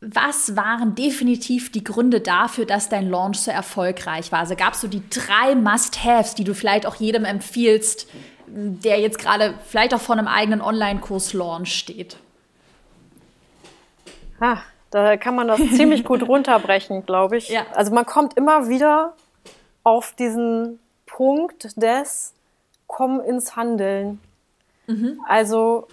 was waren definitiv die Gründe dafür, dass dein Launch so erfolgreich war? Also gab es so die drei Must-Haves, die du vielleicht auch jedem empfiehlst, der jetzt gerade vielleicht auch vor einem eigenen Online-Kurs-Launch steht? Ah, da kann man das ziemlich gut [laughs] runterbrechen, glaube ich. Ja. Also man kommt immer wieder auf diesen Punkt des Komm ins Handeln. Mhm. Also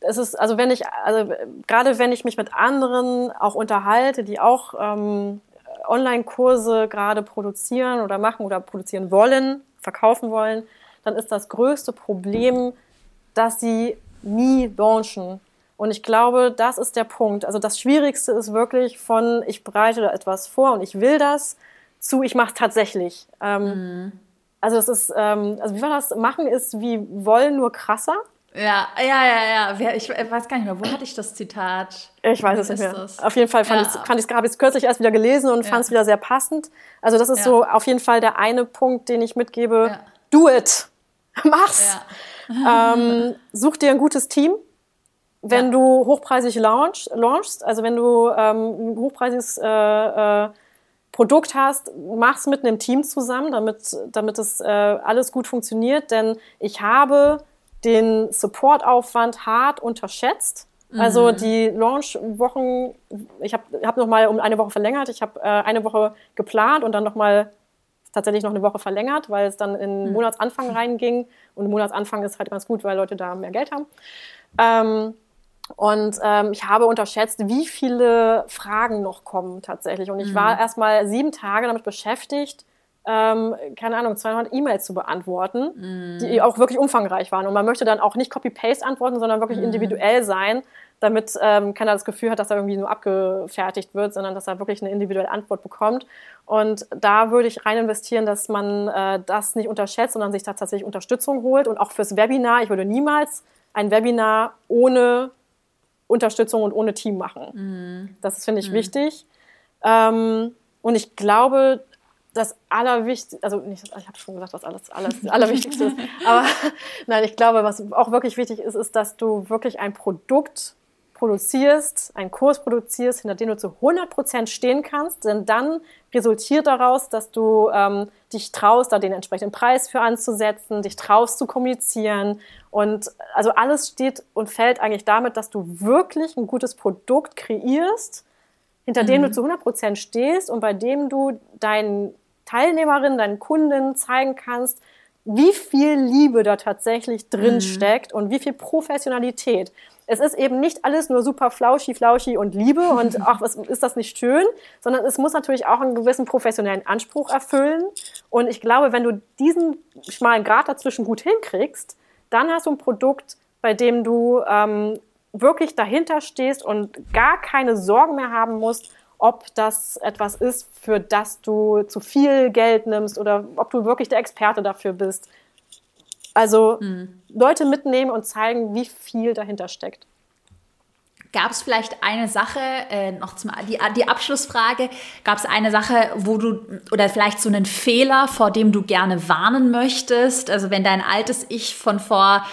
es ist, also wenn ich, also gerade wenn ich mich mit anderen auch unterhalte, die auch ähm, Online-Kurse gerade produzieren oder machen oder produzieren wollen, verkaufen wollen, dann ist das größte Problem, dass sie nie launchen. Und ich glaube, das ist der Punkt. Also das Schwierigste ist wirklich von, ich bereite da etwas vor und ich will das, zu, ich mache es tatsächlich. Ähm, mhm. Also das ist, ähm, also wie war das? Machen ist wie wollen, nur krasser. Ja, ja, ja, ja. Ich weiß gar nicht mehr, wo hatte ich das Zitat? Ich weiß es nicht mehr. Das? Auf jeden Fall fand ja. ich es, habe ich es kürzlich erst wieder gelesen und ja. fand es wieder sehr passend. Also das ist ja. so auf jeden Fall der eine Punkt, den ich mitgebe. Do it! [laughs] Mach's! ähm, such dir ein gutes Team wenn ja. du hochpreisig launch, launchst, also wenn du ähm, ein hochpreisiges äh, äh, Produkt hast, mach es mit einem Team zusammen, damit, damit es äh, alles gut funktioniert. Denn ich habe den Supportaufwand hart unterschätzt. Also mhm. die Launch-Wochen, ich habe hab noch mal um eine Woche verlängert. Ich habe äh, eine Woche geplant und dann noch mal tatsächlich noch eine Woche verlängert, weil es dann in mhm. Monatsanfang reinging. Und Monatsanfang ist halt ganz gut, weil Leute da mehr Geld haben. Ähm, und ähm, ich habe unterschätzt, wie viele Fragen noch kommen tatsächlich. Und ich mhm. war erst mal sieben Tage damit beschäftigt, ähm, keine Ahnung, 200 E-Mails zu beantworten, mhm. die auch wirklich umfangreich waren. Und man möchte dann auch nicht Copy-Paste antworten, sondern wirklich mhm. individuell sein, damit ähm, keiner das Gefühl hat, dass er irgendwie nur abgefertigt wird, sondern dass er wirklich eine individuelle Antwort bekommt. Und da würde ich rein investieren, dass man äh, das nicht unterschätzt, sondern sich da tatsächlich Unterstützung holt. Und auch fürs Webinar, ich würde niemals ein Webinar ohne Unterstützung und ohne Team machen. Mhm. Das finde ich, mhm. wichtig. Ähm, und ich glaube, das Allerwichtigste, also nicht, ich habe schon gesagt, was alles, alles das Allerwichtigste [laughs] ist, aber [laughs] nein, ich glaube, was auch wirklich wichtig ist, ist, dass du wirklich ein Produkt produzierst, einen Kurs produzierst, hinter dem du zu 100% stehen kannst, denn dann resultiert daraus, dass du ähm, dich traust, da den entsprechenden Preis für anzusetzen, dich traust zu kommunizieren und also alles steht und fällt eigentlich damit, dass du wirklich ein gutes Produkt kreierst, hinter mhm. dem du mhm. zu 100% stehst und bei dem du deinen Teilnehmerinnen, deinen Kunden zeigen kannst, wie viel Liebe da tatsächlich drin mhm. steckt und wie viel Professionalität. Es ist eben nicht alles nur super flauschi, flauschi und Liebe und [laughs] ach, was ist das nicht schön, sondern es muss natürlich auch einen gewissen professionellen Anspruch erfüllen. Und ich glaube, wenn du diesen schmalen Grad dazwischen gut hinkriegst, dann hast du ein Produkt, bei dem du ähm, wirklich dahinter stehst und gar keine Sorgen mehr haben musst, ob das etwas ist, für das du zu viel Geld nimmst oder ob du wirklich der Experte dafür bist. Also mhm. Leute mitnehmen und zeigen, wie viel dahinter steckt. Gab es vielleicht eine Sache, äh, noch zum, die, die Abschlussfrage, gab es eine Sache, wo du, oder vielleicht so einen Fehler, vor dem du gerne warnen möchtest? Also wenn dein altes Ich von vor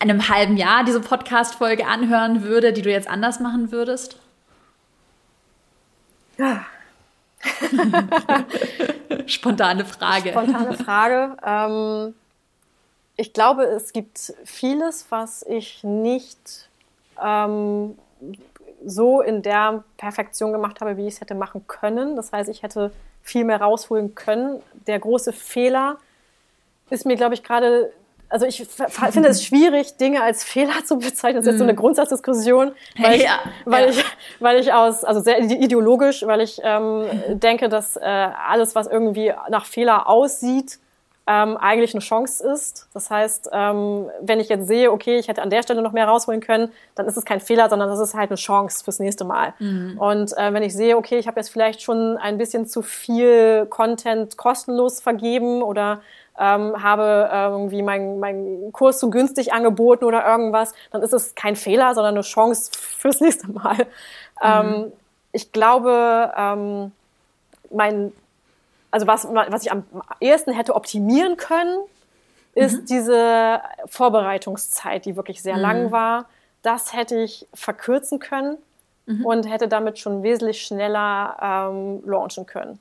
einem halben Jahr diese Podcast-Folge anhören würde, die du jetzt anders machen würdest? Ja. [laughs] Spontane Frage. Spontane Frage. Ähm, ich glaube, es gibt vieles, was ich nicht ähm, so in der Perfektion gemacht habe, wie ich es hätte machen können. Das heißt, ich hätte viel mehr rausholen können. Der große Fehler ist mir, glaube ich, gerade, also ich [laughs] finde es schwierig, Dinge als Fehler zu bezeichnen. Das ist jetzt so eine mhm. Grundsatzdiskussion, weil, [laughs] ja, ich, weil, ja. ich, weil ich aus, also sehr ideologisch, weil ich ähm, [laughs] denke, dass äh, alles, was irgendwie nach Fehler aussieht, ähm, eigentlich eine Chance ist. Das heißt, ähm, wenn ich jetzt sehe, okay, ich hätte an der Stelle noch mehr rausholen können, dann ist es kein Fehler, sondern das ist halt eine Chance fürs nächste Mal. Mhm. Und äh, wenn ich sehe, okay, ich habe jetzt vielleicht schon ein bisschen zu viel Content kostenlos vergeben oder ähm, habe äh, irgendwie meinen mein Kurs zu günstig angeboten oder irgendwas, dann ist es kein Fehler, sondern eine Chance fürs [laughs] nächste Mal. Mhm. Ähm, ich glaube, ähm, mein also was, was ich am ehesten hätte optimieren können, ist mhm. diese Vorbereitungszeit, die wirklich sehr mhm. lang war. Das hätte ich verkürzen können mhm. und hätte damit schon wesentlich schneller ähm, launchen können.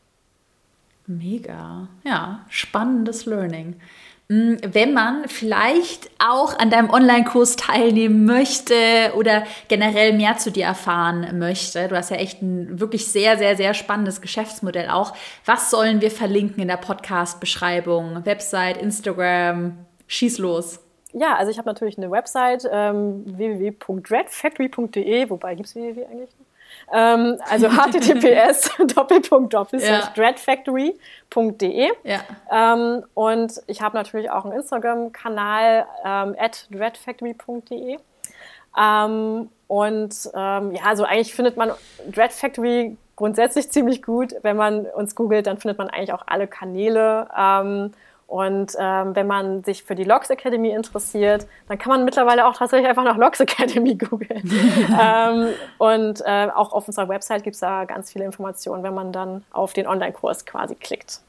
Mega. Ja, spannendes Learning. Mm, wenn man vielleicht auch an deinem Online-Kurs teilnehmen möchte oder generell mehr zu dir erfahren möchte, du hast ja echt ein wirklich sehr, sehr, sehr spannendes Geschäftsmodell auch. Was sollen wir verlinken in der Podcast-Beschreibung? Website, Instagram, schieß los. Ja, also ich habe natürlich eine Website ähm, www.dreadfactory.de, wobei gibt es www eigentlich? Ähm, also [laughs] https [laughs] doppelpunkt dreadfactory.de. Ja. Ähm, und ich habe natürlich auch einen Instagram-Kanal ähm, at dreadfactory.de. Ähm, und ähm, ja, also eigentlich findet man Dread Factory grundsätzlich ziemlich gut. Wenn man uns googelt, dann findet man eigentlich auch alle Kanäle. Ähm, und ähm, wenn man sich für die Logs Academy interessiert, dann kann man mittlerweile auch tatsächlich einfach nach Logs Academy [laughs] googeln. [laughs] ähm, und äh, auch auf unserer Website gibt es da ganz viele Informationen, wenn man dann auf den Online-Kurs quasi klickt.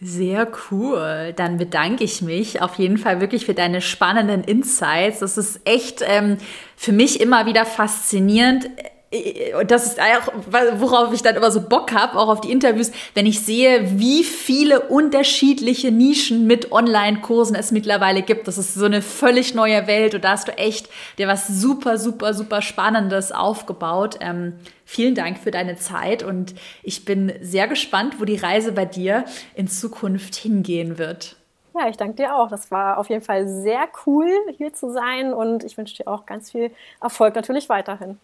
Sehr cool. Dann bedanke ich mich auf jeden Fall wirklich für deine spannenden Insights. Das ist echt ähm, für mich immer wieder faszinierend das ist auch, worauf ich dann immer so Bock habe, auch auf die Interviews, wenn ich sehe, wie viele unterschiedliche Nischen mit Online-Kursen es mittlerweile gibt. Das ist so eine völlig neue Welt und da hast du echt dir was super, super, super Spannendes aufgebaut. Ähm, vielen Dank für deine Zeit und ich bin sehr gespannt, wo die Reise bei dir in Zukunft hingehen wird. Ja, ich danke dir auch. Das war auf jeden Fall sehr cool, hier zu sein und ich wünsche dir auch ganz viel Erfolg natürlich weiterhin.